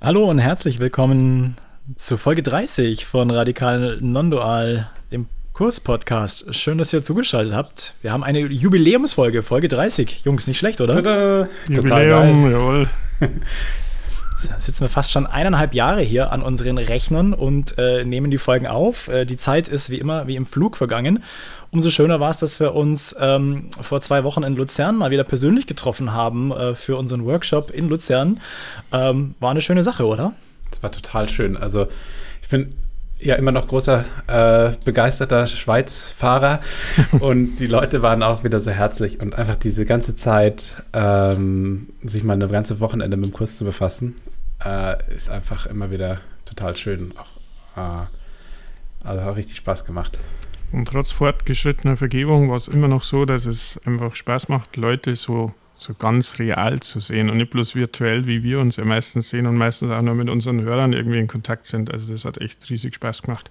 Hallo und herzlich willkommen zu Folge 30 von Radikal Nondual, dem Kurs-Podcast. Schön, dass ihr zugeschaltet habt. Wir haben eine Jubiläumsfolge, Folge 30. Jungs, nicht schlecht, oder? Tada! Jubiläum, jawohl. Jetzt sitzen wir fast schon eineinhalb Jahre hier an unseren Rechnern und äh, nehmen die Folgen auf. Äh, die Zeit ist wie immer wie im Flug vergangen. Umso schöner war es, dass wir uns ähm, vor zwei Wochen in Luzern mal wieder persönlich getroffen haben äh, für unseren Workshop in Luzern. Ähm, war eine schöne Sache, oder? Das war total schön. Also ich bin ja immer noch großer äh, begeisterter Schweizfahrer und die Leute waren auch wieder so herzlich und einfach diese ganze Zeit ähm, sich mal eine ganze Wochenende mit dem Kurs zu befassen äh, ist einfach immer wieder total schön. Auch, äh, also hat richtig Spaß gemacht. Und trotz fortgeschrittener Vergebung war es immer noch so, dass es einfach Spaß macht, Leute so, so ganz real zu sehen und nicht bloß virtuell, wie wir uns ja meistens sehen und meistens auch nur mit unseren Hörern irgendwie in Kontakt sind. Also das hat echt riesig Spaß gemacht.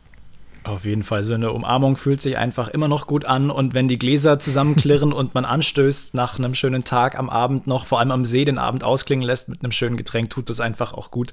Auf jeden Fall, so eine Umarmung fühlt sich einfach immer noch gut an. Und wenn die Gläser zusammenklirren und man anstößt nach einem schönen Tag am Abend noch, vor allem am See, den Abend ausklingen lässt mit einem schönen Getränk, tut das einfach auch gut.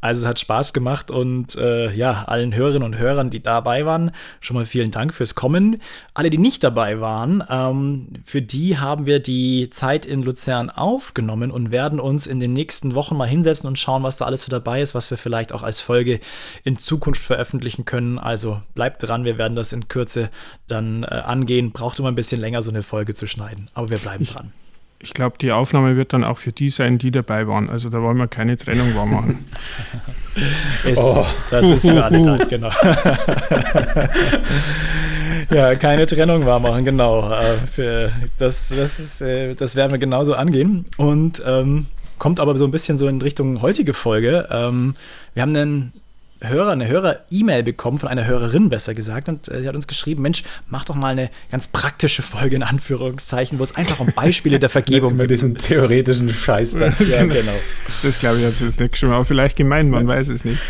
Also es hat Spaß gemacht und äh, ja, allen Hörerinnen und Hörern, die dabei waren, schon mal vielen Dank fürs Kommen. Alle, die nicht dabei waren, ähm, für die haben wir die Zeit in Luzern aufgenommen und werden uns in den nächsten Wochen mal hinsetzen und schauen, was da alles so dabei ist, was wir vielleicht auch als Folge in Zukunft veröffentlichen können. Also bleibt dran, wir werden das in Kürze dann äh, angehen. Braucht immer ein bisschen länger, so eine Folge zu schneiden, aber wir bleiben dran. Ich glaube, die Aufnahme wird dann auch für die sein, die dabei waren. Also da wollen wir keine Trennung wahr machen. ist, oh. Das ist für alle da, genau. ja, keine Trennung wahr machen, genau. Äh, das, das, ist, äh, das werden wir genauso angehen. Und ähm, kommt aber so ein bisschen so in Richtung heutige Folge. Ähm, wir haben einen Hörer, eine Hörer-E-Mail bekommen, von einer Hörerin besser gesagt, und äh, sie hat uns geschrieben, Mensch, mach doch mal eine ganz praktische Folge in Anführungszeichen, wo es einfach um Beispiele der Vergebung geht. Mit diesen theoretischen Scheiß da. ja, genau. Das glaube ich jetzt ist nicht schon mal, vielleicht gemeint, man weiß es nicht.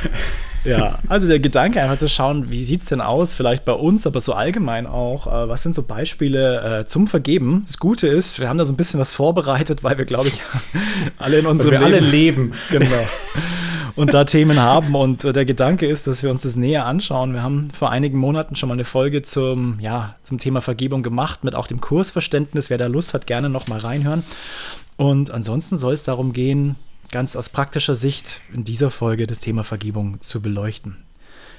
Ja, also der Gedanke einfach zu schauen, wie sieht es denn aus, vielleicht bei uns, aber so allgemein auch, äh, was sind so Beispiele äh, zum Vergeben? Das Gute ist, wir haben da so ein bisschen was vorbereitet, weil wir, glaube ich, alle in unserem wir Leben, alle leben. Genau. Und da Themen haben. Und äh, der Gedanke ist, dass wir uns das näher anschauen. Wir haben vor einigen Monaten schon mal eine Folge zum, ja, zum Thema Vergebung gemacht, mit auch dem Kursverständnis. Wer da Lust hat, gerne noch mal reinhören. Und ansonsten soll es darum gehen, ganz aus praktischer Sicht in dieser Folge das Thema Vergebung zu beleuchten.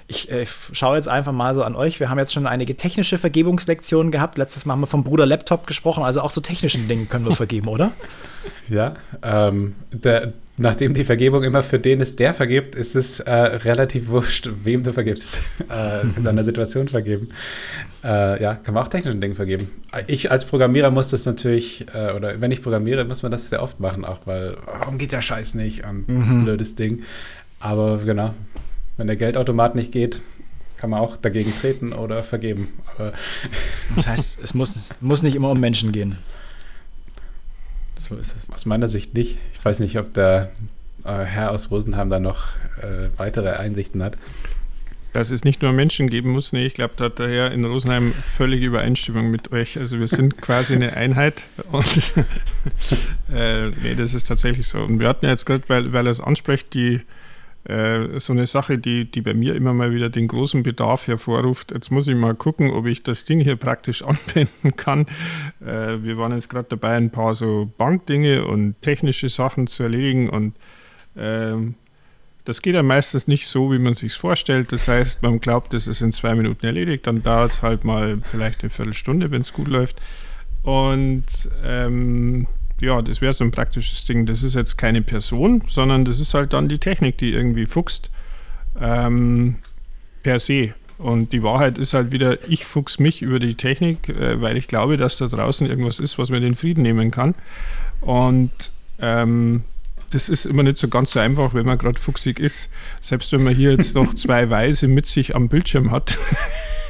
Ich äh, schaue jetzt einfach mal so an euch. Wir haben jetzt schon einige technische Vergebungslektionen gehabt. Letztes Mal haben wir vom Bruder Laptop gesprochen. Also auch so technischen Dingen können wir vergeben, oder? Ja, ähm, der, nachdem die Vergebung immer für den ist, der vergibt, ist es äh, relativ wurscht, wem du vergibst. Äh, in seiner Situation vergeben. Äh, ja, kann man auch technischen Dingen vergeben. Ich als Programmierer muss das natürlich, äh, oder wenn ich programmiere, muss man das sehr oft machen, auch weil, warum geht der Scheiß nicht? Und mhm. blödes Ding. Aber genau, wenn der Geldautomat nicht geht, kann man auch dagegen treten oder vergeben. Aber das heißt, es muss, muss nicht immer um Menschen gehen. So ist es. Aus meiner Sicht nicht. Ich weiß nicht, ob der äh, Herr aus Rosenheim da noch äh, weitere Einsichten hat. Dass es nicht nur Menschen geben muss, nee, ich glaube, da hat der Herr in Rosenheim völlige Übereinstimmung mit euch. Also wir sind quasi eine Einheit und äh, nee, das ist tatsächlich so. Und wir hatten ja jetzt gerade, weil, weil er es anspricht, die äh, so eine Sache, die, die bei mir immer mal wieder den großen Bedarf hervorruft. Jetzt muss ich mal gucken, ob ich das Ding hier praktisch anwenden kann. Äh, wir waren jetzt gerade dabei, ein paar so Bankdinge und technische Sachen zu erledigen und ähm, das geht ja meistens nicht so, wie man sich vorstellt. Das heißt, man glaubt, das ist in zwei Minuten erledigt, dann dauert es halt mal vielleicht eine Viertelstunde, wenn es gut läuft. Und ähm, ja, das wäre so ein praktisches Ding. Das ist jetzt keine Person, sondern das ist halt dann die Technik, die irgendwie fuchst ähm, per se. Und die Wahrheit ist halt wieder, ich fuchs mich über die Technik, äh, weil ich glaube, dass da draußen irgendwas ist, was mir den Frieden nehmen kann. Und ähm, das ist immer nicht so ganz so einfach, wenn man gerade fuchsig ist. Selbst wenn man hier jetzt noch zwei Weise mit sich am Bildschirm hat.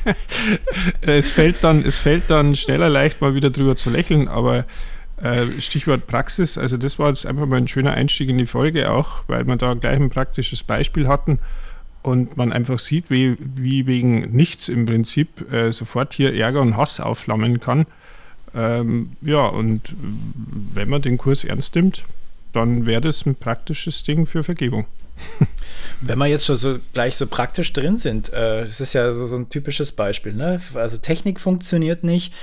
es, fällt dann, es fällt dann schneller leicht mal wieder drüber zu lächeln, aber Stichwort Praxis, also das war jetzt einfach mal ein schöner Einstieg in die Folge auch, weil wir da gleich ein praktisches Beispiel hatten und man einfach sieht, wie, wie wegen nichts im Prinzip äh, sofort hier Ärger und Hass aufflammen kann. Ähm, ja, und wenn man den Kurs ernst nimmt, dann wäre das ein praktisches Ding für Vergebung. Wenn wir jetzt schon so gleich so praktisch drin sind, äh, das ist ja so, so ein typisches Beispiel. Ne? Also Technik funktioniert nicht.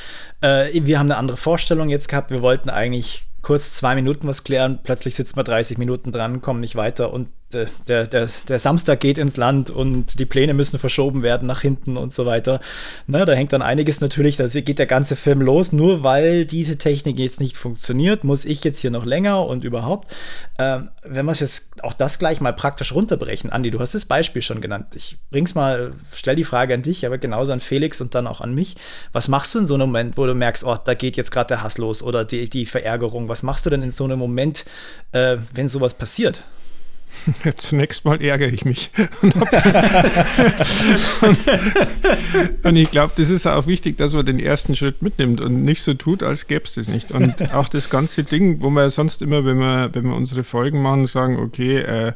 Äh, wir haben eine andere Vorstellung jetzt gehabt. Wir wollten eigentlich kurz zwei Minuten was klären. Plötzlich sitzt man 30 Minuten dran, kommen nicht weiter und der, der, der Samstag geht ins Land und die Pläne müssen verschoben werden nach hinten und so weiter. Ne, da hängt dann einiges natürlich, da geht der ganze Film los, nur weil diese Technik jetzt nicht funktioniert, muss ich jetzt hier noch länger und überhaupt. Ähm, wenn wir es jetzt auch das gleich mal praktisch runterbrechen, Andi, du hast das Beispiel schon genannt. Ich bring's mal, stell die Frage an dich, aber genauso an Felix und dann auch an mich. Was machst du in so einem Moment, wo du merkst, oh, da geht jetzt gerade der Hass los oder die, die Verärgerung? Was machst du denn in so einem Moment, äh, wenn sowas passiert? Zunächst mal ärgere ich mich. und, und, und ich glaube, das ist auch wichtig, dass man den ersten Schritt mitnimmt und nicht so tut, als gäbe es das nicht. Und auch das ganze Ding, wo wir sonst immer, wenn wir, wenn wir unsere Folgen machen, sagen, okay, äh,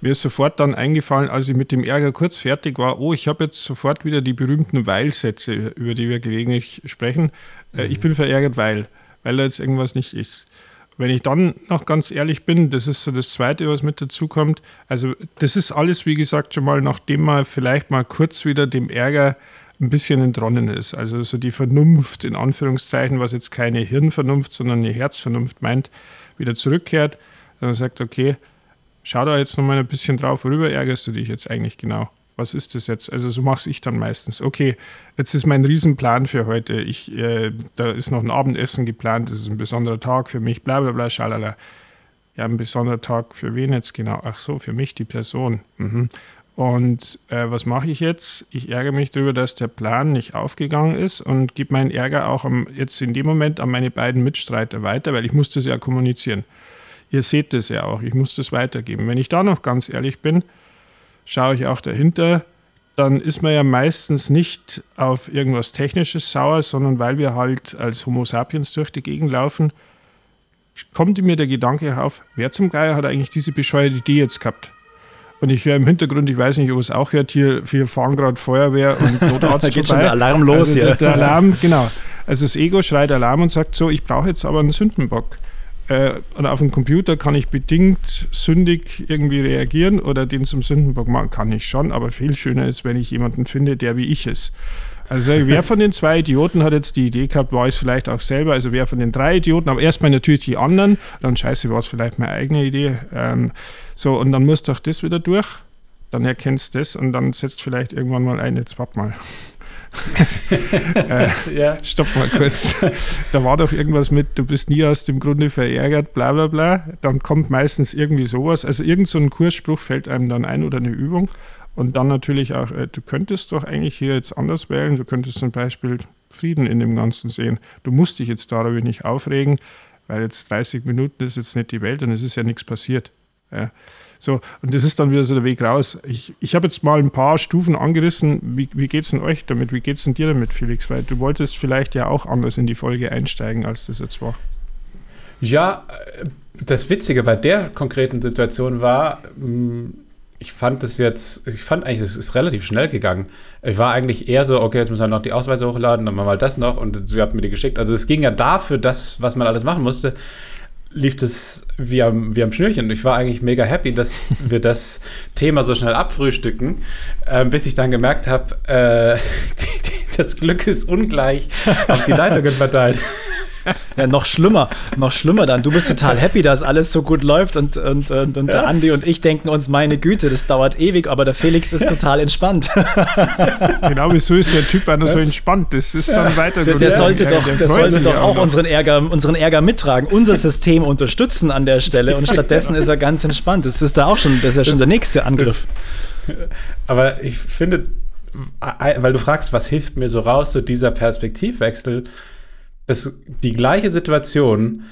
mir ist sofort dann eingefallen, als ich mit dem Ärger kurz fertig war, oh, ich habe jetzt sofort wieder die berühmten Weil-Sätze, über die wir gelegentlich sprechen. Äh, mhm. Ich bin verärgert, weil, weil da jetzt irgendwas nicht ist. Wenn ich dann noch ganz ehrlich bin, das ist so das Zweite, was mit dazu kommt. Also das ist alles, wie gesagt, schon mal, nachdem man vielleicht mal kurz wieder dem Ärger ein bisschen entronnen ist. Also so die Vernunft in Anführungszeichen, was jetzt keine Hirnvernunft, sondern eine Herzvernunft meint, wieder zurückkehrt. Dann sagt, okay, schau da jetzt noch mal ein bisschen drauf, worüber ärgerst du dich jetzt eigentlich genau? Was ist das jetzt? Also so mache ich dann meistens. Okay, jetzt ist mein Riesenplan für heute. Ich, äh, da ist noch ein Abendessen geplant, das ist ein besonderer Tag für mich, bla bla bla, schalala. Ja, ein besonderer Tag für wen jetzt genau? Ach so, für mich, die Person. Mhm. Und äh, was mache ich jetzt? Ich ärgere mich darüber, dass der Plan nicht aufgegangen ist und gebe meinen Ärger auch am, jetzt in dem Moment an meine beiden Mitstreiter weiter, weil ich muss das ja kommunizieren. Ihr seht das ja auch, ich muss das weitergeben. Wenn ich da noch ganz ehrlich bin, schaue ich auch dahinter, dann ist man ja meistens nicht auf irgendwas Technisches sauer, sondern weil wir halt als Homo sapiens durch die Gegend laufen, kommt mir der Gedanke auf, wer zum Geier hat eigentlich diese bescheuerte Idee jetzt gehabt? Und ich höre im Hintergrund, ich weiß nicht, ob es auch hört, hier, hier fahren gerade Feuerwehr und Notarzt Da geht vorbei. schon der Alarm los also Der, der Alarm, genau. Also das Ego schreit Alarm und sagt so, ich brauche jetzt aber einen Sündenbock äh, auf dem Computer kann ich bedingt sündig irgendwie reagieren oder den zum Sündenbock machen, kann ich schon, aber viel schöner ist, wenn ich jemanden finde, der wie ich ist. Also wer von den zwei Idioten hat jetzt die Idee gehabt, war es vielleicht auch selber, also wer von den drei Idioten, aber erstmal natürlich die anderen, dann scheiße, war es vielleicht meine eigene Idee. Ähm, so, und dann muss doch das wieder durch, dann erkennst du das und dann setzt vielleicht irgendwann mal ein, jetzt warte mal äh, ja. Stopp mal kurz. Da war doch irgendwas mit, du bist nie aus dem Grunde verärgert, bla bla bla. Dann kommt meistens irgendwie sowas. Also irgend so ein Kursspruch fällt einem dann ein oder eine Übung. Und dann natürlich auch, äh, du könntest doch eigentlich hier jetzt anders wählen. Du könntest zum Beispiel Frieden in dem Ganzen sehen. Du musst dich jetzt darüber nicht aufregen, weil jetzt 30 Minuten ist jetzt nicht die Welt und es ist ja nichts passiert. Ja. So, und das ist dann wieder so der Weg raus. Ich, ich habe jetzt mal ein paar Stufen angerissen. Wie, wie geht es denn euch damit? Wie geht es denn dir damit, Felix? Weil du wolltest vielleicht ja auch anders in die Folge einsteigen, als das jetzt war. Ja, das Witzige bei der konkreten Situation war, mm, ich fand das jetzt, ich fand eigentlich, es ist relativ schnell gegangen. Ich war eigentlich eher so, okay, jetzt müssen wir noch die Ausweise hochladen, dann machen wir mal das noch und sie hat mir die geschickt. Also es ging ja dafür das, was man alles machen musste, lief das wie am, wie am Schnürchen. Ich war eigentlich mega happy, dass wir das Thema so schnell abfrühstücken, äh, bis ich dann gemerkt habe, äh, das Glück ist ungleich auf die Leitungen verteilt. Ja, noch schlimmer, noch schlimmer dann. Du bist total happy, dass alles so gut läuft und, und, und, und ja. der Andi und ich denken uns, meine Güte, das dauert ewig, aber der Felix ist total entspannt. Genau, wieso ist der Typ einer so entspannt? Das ist dann weiter Der, der sollte doch, der, der sollte doch auch unseren Ärger, unseren Ärger mittragen, unser System unterstützen an der Stelle und stattdessen ist er ganz entspannt. Das ist da auch schon, das ist ja schon das, der nächste Angriff. Das, aber ich finde, weil du fragst, was hilft mir so raus, so dieser Perspektivwechsel, das, die gleiche Situation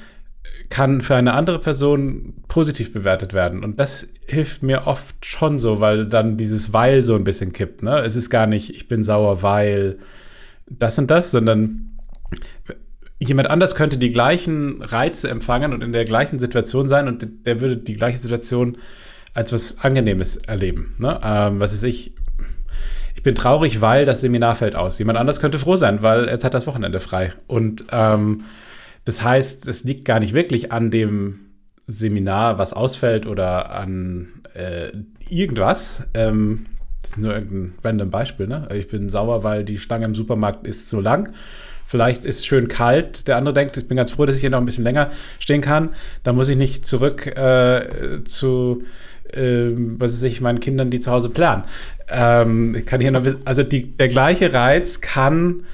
kann für eine andere Person positiv bewertet werden. Und das hilft mir oft schon so, weil dann dieses Weil so ein bisschen kippt. Ne? Es ist gar nicht, ich bin sauer, weil das und das, sondern jemand anders könnte die gleichen Reize empfangen und in der gleichen Situation sein und der würde die gleiche Situation als was Angenehmes erleben. Ne? Ähm, was ist ich, ich bin traurig, weil das Seminar fällt aus. Jemand anders könnte froh sein, weil jetzt hat das Wochenende frei. Und ähm, das heißt, es liegt gar nicht wirklich an dem Seminar, was ausfällt oder an äh, irgendwas. Ähm, das ist nur irgendein random Beispiel. Ne? Ich bin sauer, weil die Stange im Supermarkt ist so lang. Vielleicht ist es schön kalt. Der andere denkt, ich bin ganz froh, dass ich hier noch ein bisschen länger stehen kann. Da muss ich nicht zurück äh, zu ähm, was weiß ich, meinen Kindern, die zu Hause planen. Ähm, ich kann hier noch, also die, der gleiche Reiz kann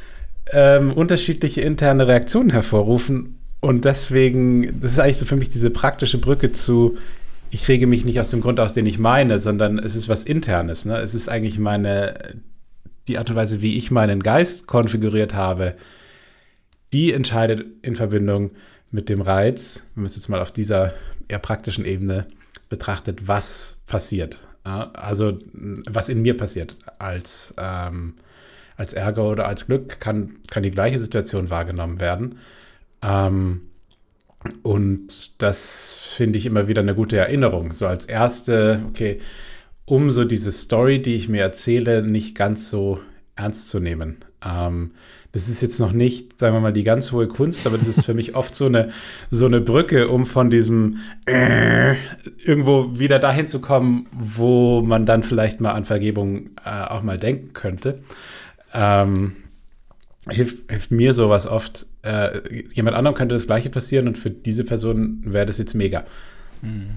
ähm, unterschiedliche interne Reaktionen hervorrufen und deswegen, das ist eigentlich so für mich diese praktische Brücke zu, ich rege mich nicht aus dem Grund aus, den ich meine, sondern es ist was Internes. Ne? Es ist eigentlich meine, die Art und Weise, wie ich meinen Geist konfiguriert habe, die entscheidet in Verbindung mit dem Reiz, wenn wir es jetzt mal auf dieser eher praktischen Ebene betrachtet, was passiert. Also was in mir passiert als, ähm, als Ärger oder als Glück kann, kann die gleiche Situation wahrgenommen werden. Ähm, und das finde ich immer wieder eine gute Erinnerung. So als erste, okay, um so diese Story, die ich mir erzähle, nicht ganz so ernst zu nehmen. Ähm, das ist jetzt noch nicht, sagen wir mal, die ganz hohe Kunst, aber das ist für mich oft so eine, so eine Brücke, um von diesem äh, irgendwo wieder dahin zu kommen, wo man dann vielleicht mal an Vergebung äh, auch mal denken könnte. Ähm, hilft, hilft mir sowas oft. Äh, jemand anderem könnte das Gleiche passieren und für diese Person wäre das jetzt mega. Mhm.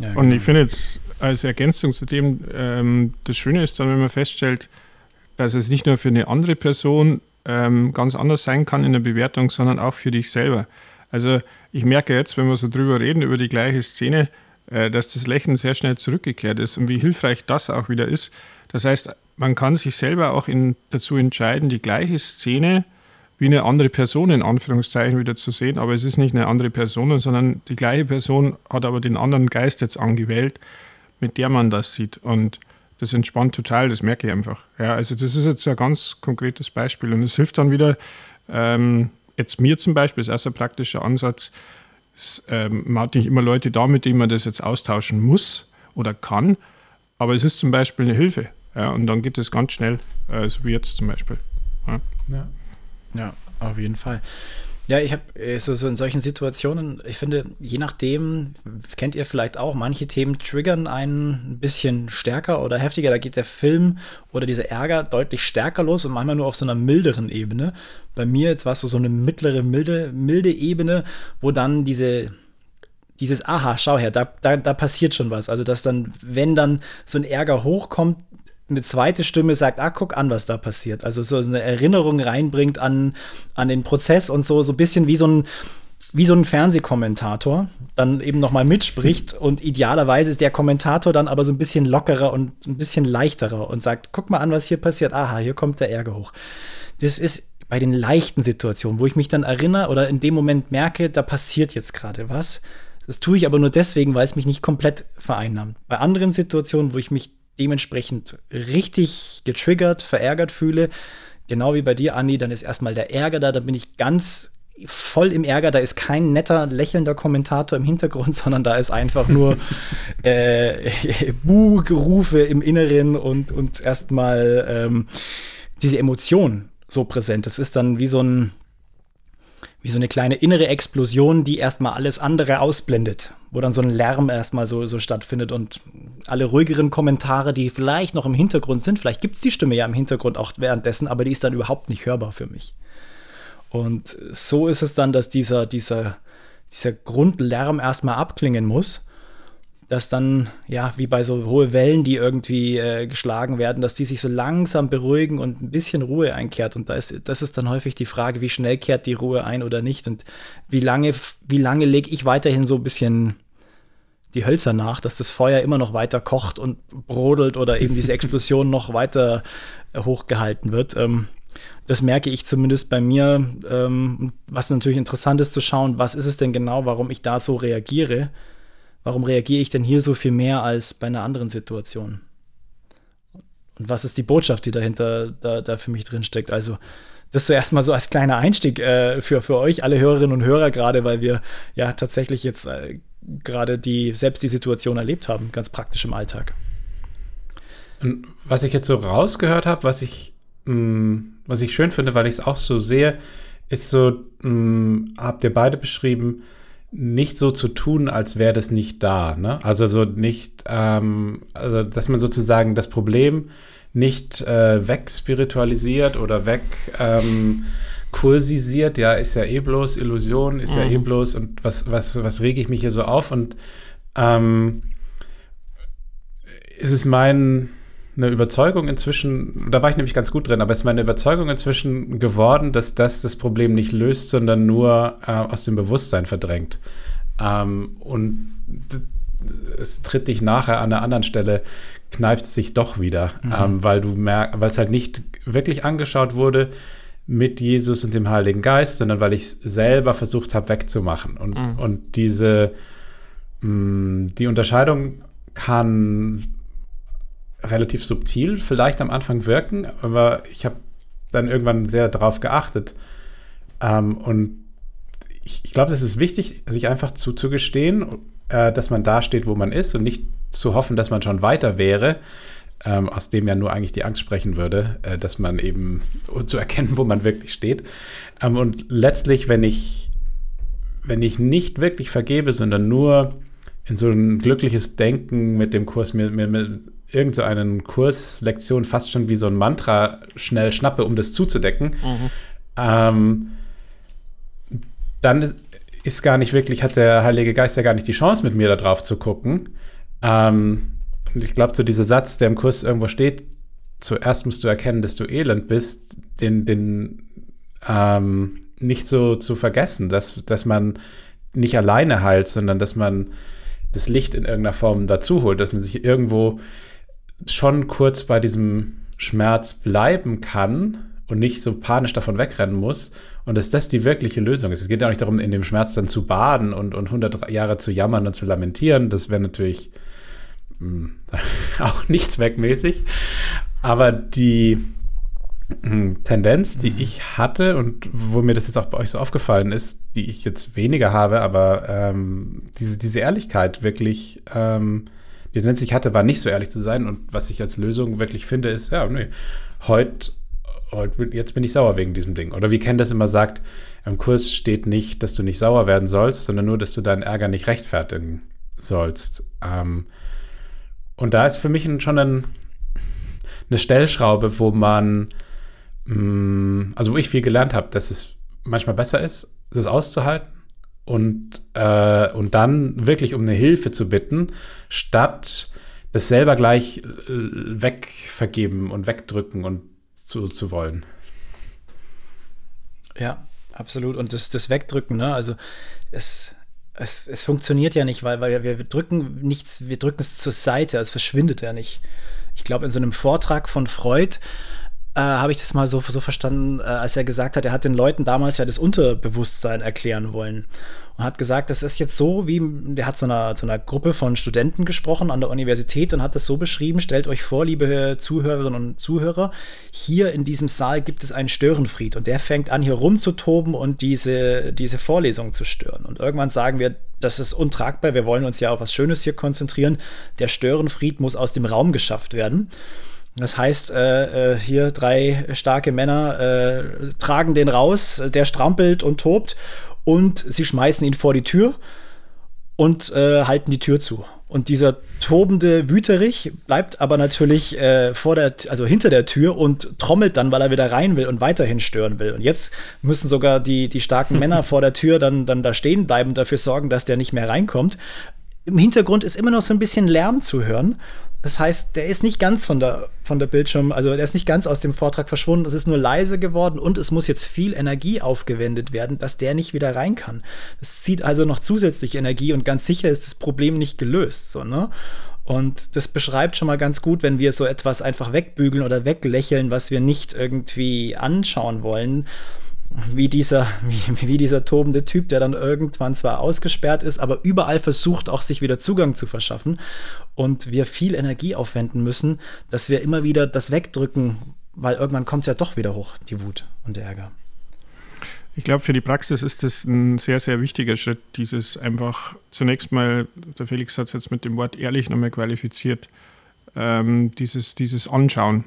Ja, und genau. ich finde jetzt als Ergänzung zu dem, ähm, das Schöne ist dann, wenn man feststellt, dass es nicht nur für eine andere Person ähm, ganz anders sein kann in der Bewertung, sondern auch für dich selber. Also ich merke jetzt, wenn wir so drüber reden, über die gleiche Szene, äh, dass das Lächeln sehr schnell zurückgekehrt ist und wie hilfreich das auch wieder ist. Das heißt, man kann sich selber auch in, dazu entscheiden, die gleiche Szene wie eine andere Person in Anführungszeichen wieder zu sehen, aber es ist nicht eine andere Person, sondern die gleiche Person hat aber den anderen Geist jetzt angewählt, mit der man das sieht. Und das entspannt total, das merke ich einfach. Ja, also das ist jetzt ein ganz konkretes Beispiel und es hilft dann wieder, ähm, jetzt mir zum Beispiel, ist erst ein praktischer Ansatz, es, ähm, man hat nicht immer Leute da, mit denen man das jetzt austauschen muss oder kann, aber es ist zum Beispiel eine Hilfe. Ja, und dann geht es ganz schnell, äh, so wie jetzt zum Beispiel. Ja, ja. ja auf jeden Fall. Ja, ich habe äh, so, so in solchen Situationen, ich finde, je nachdem, kennt ihr vielleicht auch, manche Themen triggern einen ein bisschen stärker oder heftiger. Da geht der Film oder dieser Ärger deutlich stärker los und manchmal nur auf so einer milderen Ebene. Bei mir jetzt war es so, so eine mittlere, milde, milde Ebene, wo dann diese, dieses Aha, schau her, da, da, da passiert schon was. Also, dass dann, wenn dann so ein Ärger hochkommt, eine zweite Stimme sagt, ah, guck an, was da passiert. Also so eine Erinnerung reinbringt an, an den Prozess und so, so ein bisschen wie so ein, wie so ein Fernsehkommentator dann eben nochmal mitspricht und idealerweise ist der Kommentator dann aber so ein bisschen lockerer und ein bisschen leichterer und sagt, guck mal an, was hier passiert. Aha, hier kommt der Ärger hoch. Das ist bei den leichten Situationen, wo ich mich dann erinnere oder in dem Moment merke, da passiert jetzt gerade was. Das tue ich aber nur deswegen, weil es mich nicht komplett vereinnahmt. Bei anderen Situationen, wo ich mich dementsprechend richtig getriggert, verärgert fühle, genau wie bei dir, Andi, dann ist erstmal der Ärger da, da bin ich ganz voll im Ärger, da ist kein netter, lächelnder Kommentator im Hintergrund, sondern da ist einfach nur äh, Buh-Gerufe im Inneren und, und erstmal ähm, diese Emotion so präsent. Das ist dann wie so ein wie so eine kleine innere Explosion, die erstmal alles andere ausblendet, wo dann so ein Lärm erstmal so, so stattfindet und alle ruhigeren Kommentare, die vielleicht noch im Hintergrund sind, vielleicht gibt es die Stimme ja im Hintergrund auch währenddessen, aber die ist dann überhaupt nicht hörbar für mich. Und so ist es dann, dass dieser, dieser, dieser Grundlärm erstmal abklingen muss dass dann, ja, wie bei so hohe Wellen, die irgendwie äh, geschlagen werden, dass die sich so langsam beruhigen und ein bisschen Ruhe einkehrt. Und da ist, das ist dann häufig die Frage, wie schnell kehrt die Ruhe ein oder nicht und wie lange, wie lange lege ich weiterhin so ein bisschen die Hölzer nach, dass das Feuer immer noch weiter kocht und brodelt oder eben diese Explosion noch weiter äh, hochgehalten wird. Ähm, das merke ich zumindest bei mir. Ähm, was natürlich interessant ist zu schauen, was ist es denn genau, warum ich da so reagiere warum reagiere ich denn hier so viel mehr als bei einer anderen Situation? Und was ist die Botschaft, die dahinter da, da für mich drin steckt? Also, das so erstmal so als kleiner Einstieg äh, für, für euch, alle Hörerinnen und Hörer, gerade weil wir ja tatsächlich jetzt äh, gerade die, selbst die Situation erlebt haben, ganz praktisch im Alltag. Und was ich jetzt so rausgehört habe, was ich, mh, mm, was ich schön finde, weil ich es auch so sehe, ist so, mh, mm, habt ihr beide beschrieben, nicht so zu tun, als wäre das nicht da. Ne? Also so nicht, ähm, also dass man sozusagen das Problem nicht äh, wegspiritualisiert oder weg ähm, kursisiert, ja, ist ja eh bloß Illusion, ist mhm. ja eh bloß und was, was, was rege ich mich hier so auf und ähm, ist es mein eine Überzeugung inzwischen, da war ich nämlich ganz gut drin, aber es ist meine Überzeugung inzwischen geworden, dass das das Problem nicht löst, sondern nur äh, aus dem Bewusstsein verdrängt. Ähm, und es tritt dich nachher an einer anderen Stelle, kneift es sich doch wieder, mhm. ähm, weil du merkst, weil es halt nicht wirklich angeschaut wurde mit Jesus und dem Heiligen Geist, sondern weil ich es selber versucht habe wegzumachen. Und, mhm. und diese, mh, mm, die Unterscheidung kann relativ subtil vielleicht am Anfang wirken, aber ich habe dann irgendwann sehr darauf geachtet. Ähm, und ich, ich glaube, es ist wichtig, sich einfach zuzugestehen, äh, dass man da steht, wo man ist und nicht zu hoffen, dass man schon weiter wäre, ähm, aus dem ja nur eigentlich die Angst sprechen würde, äh, dass man eben zu erkennen, wo man wirklich steht. Ähm, und letztlich, wenn ich, wenn ich nicht wirklich vergebe, sondern nur in so ein glückliches Denken mit dem Kurs mir, mir, mir irgendeinen so Kurs, Lektion fast schon wie so ein Mantra schnell schnappe, um das zuzudecken, mhm. ähm, dann ist, ist, gar nicht wirklich, hat der Heilige Geist ja gar nicht die Chance, mit mir da drauf zu gucken. Ähm, und ich glaube, so dieser Satz, der im Kurs irgendwo steht, zuerst musst du erkennen, dass du elend bist, den, den ähm, nicht so zu vergessen, dass, dass man nicht alleine heilt, sondern dass man das Licht in irgendeiner Form dazu holt, dass man sich irgendwo schon kurz bei diesem Schmerz bleiben kann und nicht so panisch davon wegrennen muss und dass das die wirkliche Lösung ist. Es geht ja auch nicht darum, in dem Schmerz dann zu baden und, und 100 Jahre zu jammern und zu lamentieren. Das wäre natürlich auch nicht zweckmäßig. Aber die hm, Tendenz, die mhm. ich hatte und wo mir das jetzt auch bei euch so aufgefallen ist, die ich jetzt weniger habe, aber ähm, diese, diese Ehrlichkeit wirklich ähm, die Tendenz, die ich hatte, war nicht so ehrlich zu sein. Und was ich als Lösung wirklich finde, ist, ja, nee, heute, heute jetzt bin ich sauer wegen diesem Ding. Oder wie Ken das immer sagt, im Kurs steht nicht, dass du nicht sauer werden sollst, sondern nur, dass du deinen Ärger nicht rechtfertigen sollst. Ähm, und da ist für mich schon ein, eine Stellschraube, wo man, mm, also wo ich viel gelernt habe, dass es manchmal besser ist, das auszuhalten und, äh, und dann wirklich um eine Hilfe zu bitten, statt das selber gleich äh, wegvergeben und wegdrücken und zu, zu wollen. Ja, absolut. Und das, das Wegdrücken, ne? Also es, es, es funktioniert ja nicht, weil, weil wir, wir drücken nichts, wir drücken es zur Seite, es verschwindet ja nicht. Ich glaube, in so einem Vortrag von Freud äh, habe ich das mal so, so verstanden, äh, als er gesagt hat, er hat den Leuten damals ja das Unterbewusstsein erklären wollen. Und hat gesagt, das ist jetzt so, wie, der hat zu einer, zu einer Gruppe von Studenten gesprochen an der Universität und hat das so beschrieben, stellt euch vor, liebe Zuhörerinnen und Zuhörer, hier in diesem Saal gibt es einen Störenfried und der fängt an, hier rumzutoben und diese, diese Vorlesung zu stören. Und irgendwann sagen wir, das ist untragbar, wir wollen uns ja auf was Schönes hier konzentrieren. Der Störenfried muss aus dem Raum geschafft werden. Das heißt, äh, äh, hier drei starke Männer äh, tragen den raus, der strampelt und tobt und sie schmeißen ihn vor die Tür und äh, halten die Tür zu. Und dieser tobende Wüterich bleibt aber natürlich äh, vor der, also hinter der Tür und trommelt dann, weil er wieder rein will und weiterhin stören will. Und jetzt müssen sogar die, die starken Männer vor der Tür dann, dann da stehen bleiben und dafür sorgen, dass der nicht mehr reinkommt. Im Hintergrund ist immer noch so ein bisschen Lärm zu hören. Das heißt, der ist nicht ganz von der, von der Bildschirm, also der ist nicht ganz aus dem Vortrag verschwunden. Es ist nur leise geworden und es muss jetzt viel Energie aufgewendet werden, dass der nicht wieder rein kann. Es zieht also noch zusätzlich Energie und ganz sicher ist das Problem nicht gelöst, so, ne? Und das beschreibt schon mal ganz gut, wenn wir so etwas einfach wegbügeln oder weglächeln, was wir nicht irgendwie anschauen wollen wie dieser, wie, wie, dieser tobende Typ, der dann irgendwann zwar ausgesperrt ist, aber überall versucht, auch sich wieder Zugang zu verschaffen. Und wir viel Energie aufwenden müssen, dass wir immer wieder das wegdrücken, weil irgendwann kommt es ja doch wieder hoch, die Wut und der Ärger. Ich glaube, für die Praxis ist das ein sehr, sehr wichtiger Schritt, dieses einfach zunächst mal, der Felix hat es jetzt mit dem Wort ehrlich nochmal qualifiziert, ähm, dieses, dieses Anschauen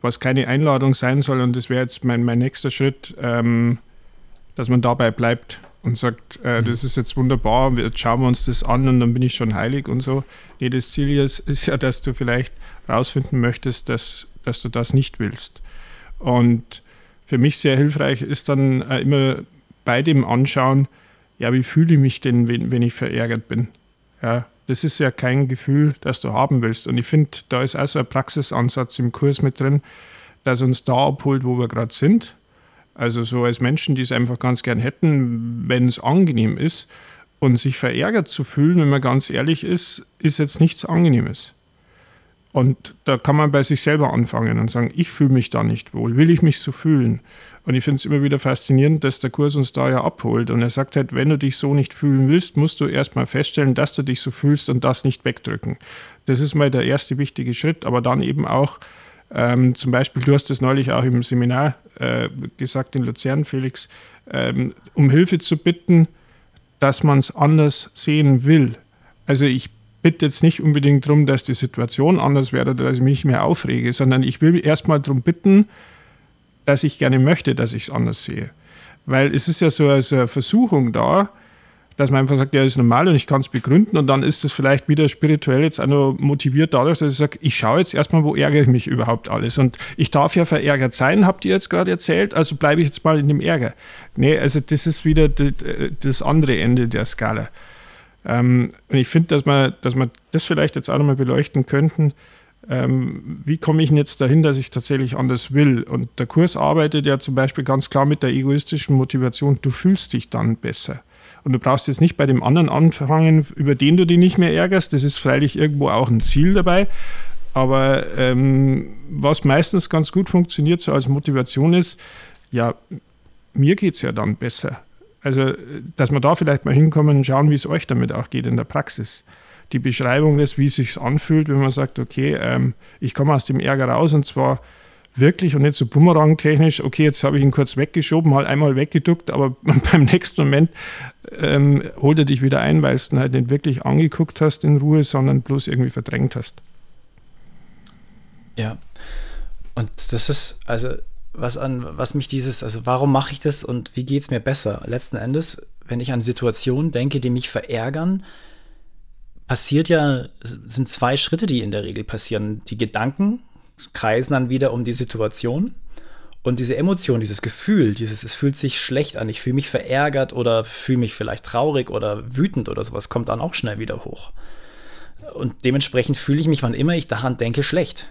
was keine Einladung sein soll. Und das wäre jetzt mein, mein nächster Schritt, ähm, dass man dabei bleibt und sagt, äh, das ist jetzt wunderbar, jetzt schauen wir uns das an und dann bin ich schon heilig und so. Nee, das Ziel ist, ist ja, dass du vielleicht rausfinden möchtest, dass, dass du das nicht willst. Und für mich sehr hilfreich ist dann äh, immer bei dem Anschauen, ja, wie fühle ich mich denn, wenn, wenn ich verärgert bin? Ja, das ist ja kein Gefühl, das du haben willst. Und ich finde, da ist also ein Praxisansatz im Kurs mit drin, dass uns da abholt, wo wir gerade sind. Also so als Menschen, die es einfach ganz gern hätten, wenn es angenehm ist. Und sich verärgert zu fühlen, wenn man ganz ehrlich ist, ist jetzt nichts Angenehmes. Und da kann man bei sich selber anfangen und sagen, ich fühle mich da nicht wohl, will ich mich so fühlen? Und ich finde es immer wieder faszinierend, dass der Kurs uns da ja abholt. Und er sagt halt, wenn du dich so nicht fühlen willst, musst du erstmal feststellen, dass du dich so fühlst und das nicht wegdrücken. Das ist mal der erste wichtige Schritt, aber dann eben auch, ähm, zum Beispiel, du hast das neulich auch im Seminar äh, gesagt in Luzern, Felix, ähm, um Hilfe zu bitten, dass man es anders sehen will. Also ich bitte jetzt nicht unbedingt darum, dass die Situation anders wäre oder dass ich mich mehr aufrege, sondern ich will erstmal darum bitten, dass ich gerne möchte, dass ich es anders sehe. Weil es ist ja so eine Versuchung da, dass man einfach sagt, ja, ist normal und ich kann es begründen und dann ist das vielleicht wieder spirituell jetzt auch noch motiviert dadurch, dass ich sage, ich schaue jetzt erstmal, wo ärgere ich mich überhaupt alles und ich darf ja verärgert sein, habt ihr jetzt gerade erzählt, also bleibe ich jetzt mal in dem Ärger. Nee, also das ist wieder das andere Ende der Skala. Ähm, und ich finde, dass wir, dass wir das vielleicht jetzt auch nochmal beleuchten könnten. Ähm, wie komme ich denn jetzt dahin, dass ich tatsächlich anders will? Und der Kurs arbeitet ja zum Beispiel ganz klar mit der egoistischen Motivation, du fühlst dich dann besser. Und du brauchst jetzt nicht bei dem anderen anfangen, über den du dich nicht mehr ärgerst. Das ist freilich irgendwo auch ein Ziel dabei. Aber ähm, was meistens ganz gut funktioniert, so als Motivation ist, ja, mir geht es ja dann besser. Also, dass wir da vielleicht mal hinkommen und schauen, wie es euch damit auch geht in der Praxis. Die Beschreibung des, wie es sich anfühlt, wenn man sagt, okay, ähm, ich komme aus dem Ärger raus und zwar wirklich und nicht so bumerang-technisch, okay, jetzt habe ich ihn kurz weggeschoben, mal einmal weggeduckt, aber beim nächsten Moment ähm, holt er dich wieder ein, weil du ihn halt nicht wirklich angeguckt hast in Ruhe, sondern bloß irgendwie verdrängt hast. Ja. Und das ist, also was an, was mich dieses, also warum mache ich das und wie geht es mir besser? Letzten Endes, wenn ich an Situationen denke, die mich verärgern, passiert ja, sind zwei Schritte, die in der Regel passieren. Die Gedanken kreisen dann wieder um die Situation und diese Emotion, dieses Gefühl, dieses, es fühlt sich schlecht an, ich fühle mich verärgert oder fühle mich vielleicht traurig oder wütend oder sowas, kommt dann auch schnell wieder hoch. Und dementsprechend fühle ich mich, wann immer ich daran denke, schlecht.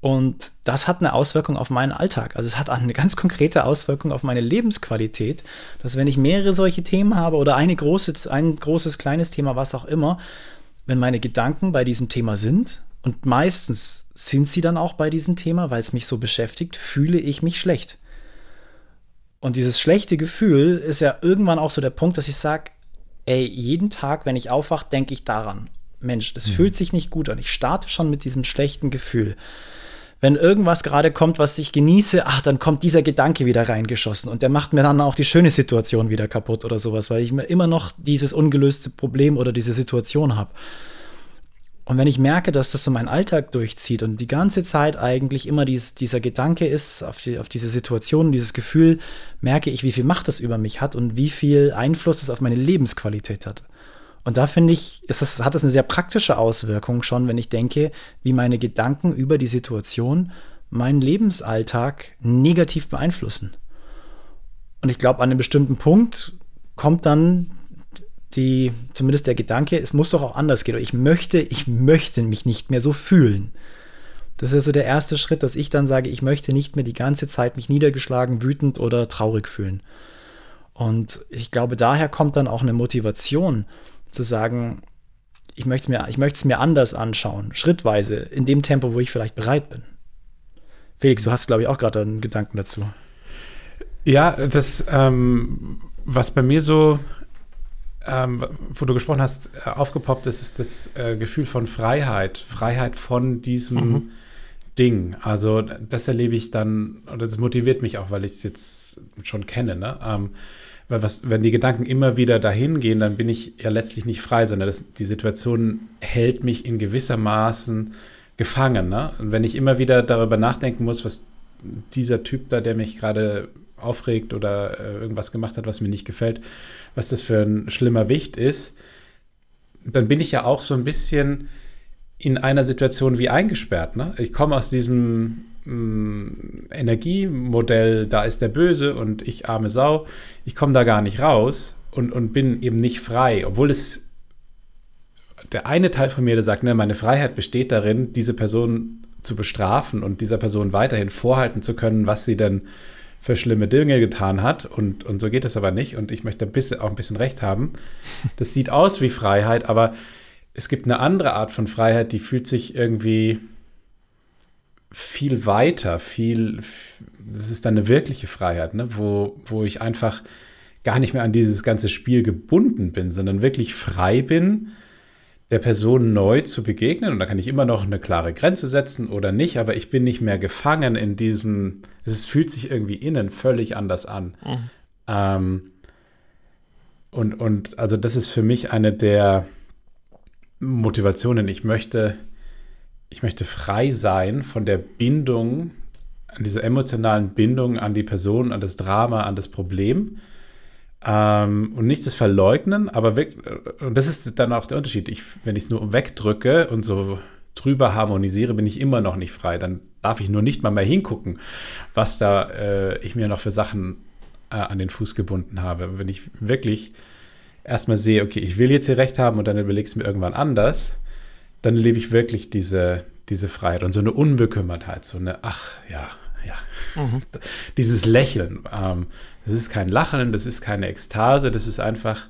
Und das hat eine Auswirkung auf meinen Alltag. Also es hat eine ganz konkrete Auswirkung auf meine Lebensqualität, dass wenn ich mehrere solche Themen habe oder eine große, ein großes, kleines Thema, was auch immer, wenn meine Gedanken bei diesem Thema sind, und meistens sind sie dann auch bei diesem Thema, weil es mich so beschäftigt, fühle ich mich schlecht. Und dieses schlechte Gefühl ist ja irgendwann auch so der Punkt, dass ich sage, ey, jeden Tag, wenn ich aufwache, denke ich daran. Mensch, das mhm. fühlt sich nicht gut an. Ich starte schon mit diesem schlechten Gefühl wenn irgendwas gerade kommt, was ich genieße, ach, dann kommt dieser Gedanke wieder reingeschossen und der macht mir dann auch die schöne Situation wieder kaputt oder sowas, weil ich mir immer noch dieses ungelöste Problem oder diese Situation habe. Und wenn ich merke, dass das so meinen Alltag durchzieht und die ganze Zeit eigentlich immer dies, dieser Gedanke ist auf, die, auf diese Situation, dieses Gefühl, merke ich, wie viel Macht das über mich hat und wie viel Einfluss das auf meine Lebensqualität hat. Und da finde ich, ist das, hat das eine sehr praktische Auswirkung schon, wenn ich denke, wie meine Gedanken über die Situation meinen Lebensalltag negativ beeinflussen. Und ich glaube, an einem bestimmten Punkt kommt dann die, zumindest der Gedanke, es muss doch auch anders gehen. Ich möchte, ich möchte mich nicht mehr so fühlen. Das ist so der erste Schritt, dass ich dann sage, ich möchte nicht mehr die ganze Zeit mich niedergeschlagen, wütend oder traurig fühlen. Und ich glaube, daher kommt dann auch eine Motivation zu sagen, ich möchte, mir, ich möchte es mir anders anschauen, schrittweise, in dem Tempo, wo ich vielleicht bereit bin. Felix, du hast, glaube ich, auch gerade einen Gedanken dazu. Ja, das, ähm, was bei mir so ähm, wo du gesprochen hast, äh, aufgepoppt ist, ist das äh, Gefühl von Freiheit. Freiheit von diesem mhm. Ding. Also das erlebe ich dann, oder das motiviert mich auch, weil ich es jetzt schon kenne. Ne? Ähm, weil was, wenn die Gedanken immer wieder dahin gehen, dann bin ich ja letztlich nicht frei, sondern das, die Situation hält mich in gewissermaßen gefangen. Ne? Und wenn ich immer wieder darüber nachdenken muss, was dieser Typ da, der mich gerade aufregt oder äh, irgendwas gemacht hat, was mir nicht gefällt, was das für ein schlimmer Wicht ist, dann bin ich ja auch so ein bisschen in einer Situation wie eingesperrt. Ne? Ich komme aus diesem mh, mm, Energiemodell, da ist der Böse und ich arme Sau. Ich komme da gar nicht raus und, und bin eben nicht frei, obwohl es der eine Teil von mir, der sagt, ne, meine Freiheit besteht darin, diese Person zu bestrafen und dieser Person weiterhin vorhalten zu können, was sie denn für schlimme Dinge getan hat. Und, und so geht es aber nicht. Und ich möchte ein bisschen, auch ein bisschen recht haben. Das sieht aus wie Freiheit, aber es gibt eine andere Art von Freiheit, die fühlt sich irgendwie viel weiter, viel, das ist dann eine wirkliche Freiheit, ne? wo, wo ich einfach gar nicht mehr an dieses ganze Spiel gebunden bin, sondern wirklich frei bin, der Person neu zu begegnen. Und da kann ich immer noch eine klare Grenze setzen oder nicht, aber ich bin nicht mehr gefangen in diesem, es fühlt sich irgendwie innen völlig anders an. Mhm. Ähm, und, und also das ist für mich eine der Motivationen. Ich möchte, ich möchte frei sein von der Bindung, an dieser emotionalen Bindung an die Person, an das Drama, an das Problem ähm, und nicht das Verleugnen, aber weg, und das ist dann auch der Unterschied. Ich, wenn ich es nur wegdrücke und so drüber harmonisiere, bin ich immer noch nicht frei. Dann darf ich nur nicht mal mehr hingucken, was da äh, ich mir noch für Sachen äh, an den Fuß gebunden habe. Wenn ich wirklich erstmal sehe, okay, ich will jetzt hier recht haben und dann überlege es mir irgendwann anders, dann lebe ich wirklich diese, diese Freiheit und so eine Unbekümmertheit, so eine, ach ja, ja. Mhm. Dieses Lächeln. Ähm, das ist kein Lachen, das ist keine Ekstase, das ist einfach,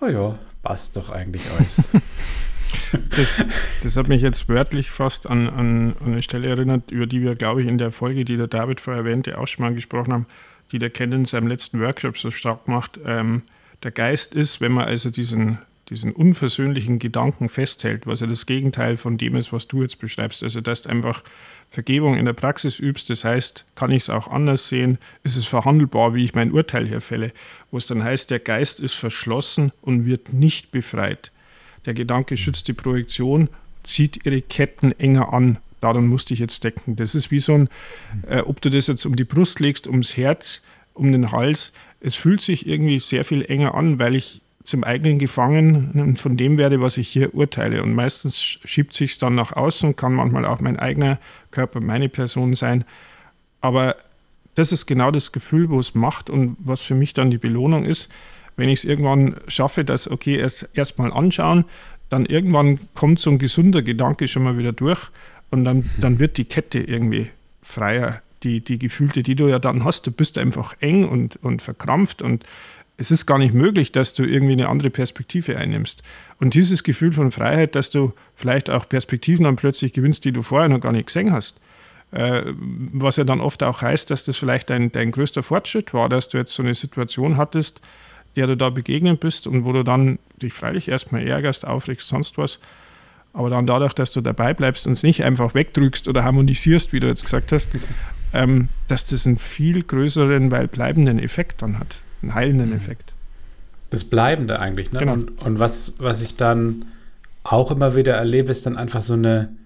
oh ja, passt doch eigentlich alles. das, das hat mich jetzt wörtlich fast an, an, an, eine Stelle erinnert, über die wir, glaube ich, in der Folge, die der David vorher erwähnte, auch schon mal gesprochen haben, die der Ken in seinem letzten Workshop so stark macht. Ähm, der Geist ist, wenn man also diesen diesen unversöhnlichen Gedanken festhält, was ja das Gegenteil von dem ist, was du jetzt beschreibst. Also, dass du einfach Vergebung in der Praxis übst, das heißt, kann ich es auch anders sehen? Ist es verhandelbar, wie ich mein Urteil hier fälle? Wo es dann heißt, der Geist ist verschlossen und wird nicht befreit. Der Gedanke schützt die Projektion, zieht ihre Ketten enger an. Daran musste ich jetzt denken. Das ist wie so ein, äh, ob du das jetzt um die Brust legst, ums Herz, um den Hals. Es fühlt sich irgendwie sehr viel enger an, weil ich zum eigenen Gefangenen von dem werde, was ich hier urteile. Und meistens schiebt sich dann nach außen, kann manchmal auch mein eigener Körper, meine Person sein. Aber das ist genau das Gefühl, wo es macht und was für mich dann die Belohnung ist, wenn ich es irgendwann schaffe, dass, okay, erst erstmal anschauen, dann irgendwann kommt so ein gesunder Gedanke schon mal wieder durch und dann, dann wird die Kette irgendwie freier. Die, die Gefühlte, die du ja dann hast, du bist einfach eng und, und verkrampft und es ist gar nicht möglich, dass du irgendwie eine andere Perspektive einnimmst. Und dieses Gefühl von Freiheit, dass du vielleicht auch Perspektiven dann plötzlich gewinnst, die du vorher noch gar nicht gesehen hast, äh, was ja dann oft auch heißt, dass das vielleicht dein, dein größter Fortschritt war, dass du jetzt so eine Situation hattest, der du da begegnet bist und wo du dann dich freilich erstmal ärgerst, aufregst, sonst was. Aber dann dadurch, dass du dabei bleibst und es nicht einfach wegdrückst oder harmonisierst, wie du jetzt gesagt hast, ähm, dass das einen viel größeren, weil bleibenden Effekt dann hat einen heilenden mhm. Effekt. Das Bleibende eigentlich, ne? Genau. Und, und was, was ich dann auch immer wieder erlebe, ist dann einfach so eine,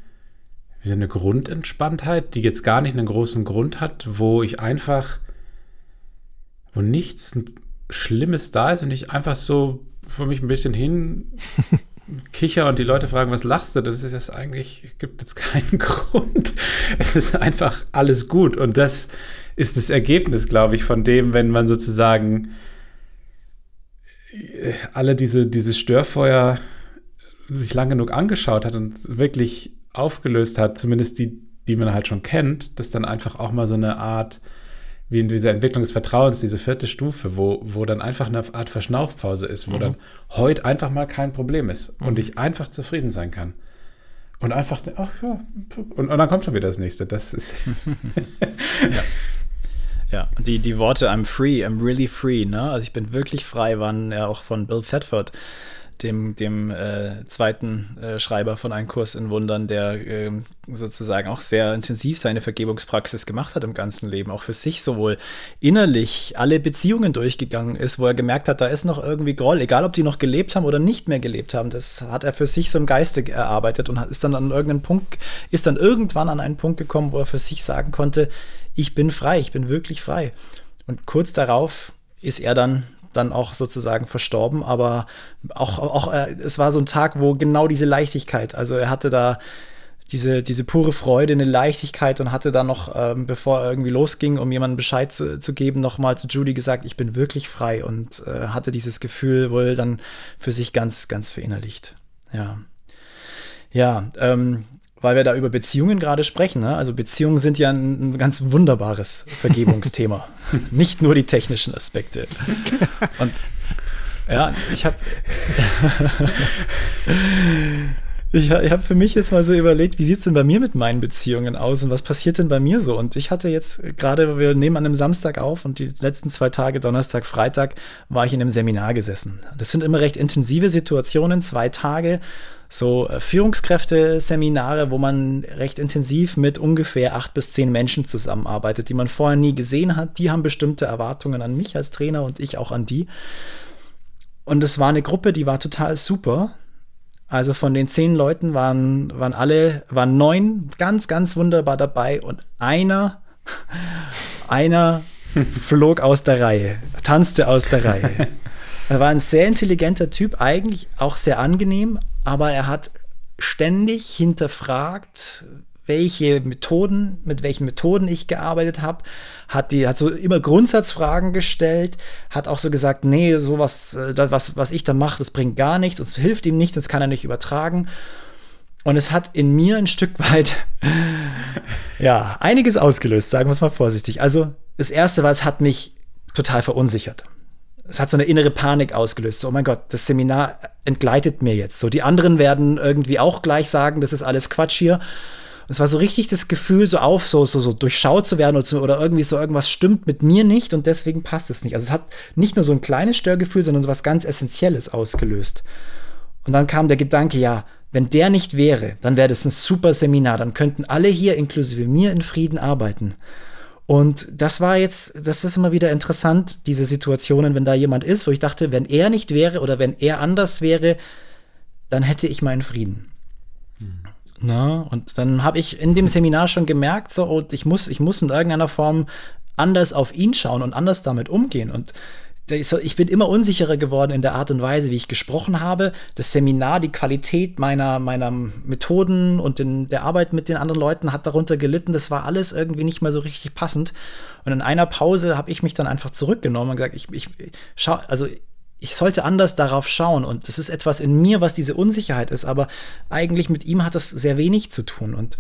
so eine Grundentspanntheit, die jetzt gar nicht einen großen Grund hat, wo ich einfach, wo nichts Schlimmes da ist und ich einfach so für mich ein bisschen hin kicher und die Leute fragen, was lachst du? Das ist jetzt eigentlich, gibt jetzt keinen Grund. Es ist einfach alles gut. Und das ist das Ergebnis, glaube ich, von dem, wenn man sozusagen äh, alle diese, diese Störfeuer sich lang genug angeschaut hat und wirklich aufgelöst hat, zumindest die, die man halt schon kennt, dass dann einfach auch mal so eine Art, wie in dieser Entwicklung des Vertrauens, diese vierte Stufe, wo, wo dann einfach eine Art Verschnaufpause ist, wo mhm. dann heute einfach mal kein Problem ist mhm. und ich einfach zufrieden sein kann. Und einfach, ach ja, und, und dann kommt schon wieder das nächste. Das ist. ja. Ja, die, die Worte I'm free, I'm really free, ne? Also ich bin wirklich frei, waren ja auch von Bill Thetford dem, dem äh, zweiten äh, Schreiber von Ein Kurs in Wundern, der äh, sozusagen auch sehr intensiv seine Vergebungspraxis gemacht hat im ganzen Leben, auch für sich sowohl innerlich alle Beziehungen durchgegangen ist, wo er gemerkt hat, da ist noch irgendwie Groll, egal ob die noch gelebt haben oder nicht mehr gelebt haben, das hat er für sich so im Geiste erarbeitet und ist dann an irgendeinen Punkt, ist dann irgendwann an einen Punkt gekommen, wo er für sich sagen konnte, ich bin frei, ich bin wirklich frei. Und kurz darauf ist er dann dann auch sozusagen verstorben, aber auch, auch äh, es war so ein Tag, wo genau diese Leichtigkeit, also er hatte da diese, diese pure Freude, eine Leichtigkeit und hatte dann noch, ähm, bevor er irgendwie losging, um jemandem Bescheid zu, zu geben, nochmal zu Judy gesagt, ich bin wirklich frei und äh, hatte dieses Gefühl wohl dann für sich ganz, ganz verinnerlicht. Ja. Ja, ähm, weil wir da über Beziehungen gerade sprechen. Ne? Also Beziehungen sind ja ein, ein ganz wunderbares Vergebungsthema. Nicht nur die technischen Aspekte. Und ja, ich habe ich, ich habe für mich jetzt mal so überlegt, wie sieht es denn bei mir mit meinen Beziehungen aus und was passiert denn bei mir so? Und ich hatte jetzt gerade, wir nehmen an einem Samstag auf und die letzten zwei Tage, Donnerstag, Freitag, war ich in einem Seminar gesessen. Das sind immer recht intensive Situationen, zwei Tage so äh, Führungskräfte-Seminare, wo man recht intensiv mit ungefähr acht bis zehn Menschen zusammenarbeitet, die man vorher nie gesehen hat. Die haben bestimmte Erwartungen an mich als Trainer und ich auch an die. Und es war eine Gruppe, die war total super. Also von den zehn Leuten waren, waren alle, waren neun ganz, ganz wunderbar dabei und einer, einer flog aus der Reihe, tanzte aus der Reihe. Er war ein sehr intelligenter Typ, eigentlich auch sehr angenehm, aber er hat ständig hinterfragt, welche Methoden, mit welchen Methoden ich gearbeitet habe, hat die, hat so immer Grundsatzfragen gestellt, hat auch so gesagt, nee, sowas, äh, was, was ich da mache, das bringt gar nichts, das hilft ihm nichts, das kann er nicht übertragen. Und es hat in mir ein Stück weit, ja, einiges ausgelöst, sagen wir es mal vorsichtig. Also, das erste war, es hat mich total verunsichert es hat so eine innere Panik ausgelöst. So, oh mein Gott, das Seminar entgleitet mir jetzt. So, die anderen werden irgendwie auch gleich sagen, das ist alles Quatsch hier. es war so richtig das Gefühl, so auf, so, so, so durchschaut zu werden oder, so, oder irgendwie so irgendwas stimmt mit mir nicht und deswegen passt es nicht. Also es hat nicht nur so ein kleines Störgefühl, sondern so was ganz Essentielles ausgelöst. Und dann kam der Gedanke, ja, wenn der nicht wäre, dann wäre das ein super Seminar, dann könnten alle hier, inklusive mir, in Frieden arbeiten. Und das war jetzt, das ist immer wieder interessant, diese Situationen, wenn da jemand ist, wo ich dachte, wenn er nicht wäre oder wenn er anders wäre, dann hätte ich meinen Frieden. Hm. Na, und dann habe ich in dem Seminar schon gemerkt, so, oh, ich muss, ich muss in irgendeiner Form anders auf ihn schauen und anders damit umgehen. Und ich bin immer unsicherer geworden in der Art und Weise, wie ich gesprochen habe. Das Seminar, die Qualität meiner, meiner Methoden und in der Arbeit mit den anderen Leuten hat darunter gelitten. Das war alles irgendwie nicht mehr so richtig passend. Und in einer Pause habe ich mich dann einfach zurückgenommen und gesagt, ich, ich schau, also ich sollte anders darauf schauen. Und das ist etwas in mir, was diese Unsicherheit ist. Aber eigentlich mit ihm hat das sehr wenig zu tun. Und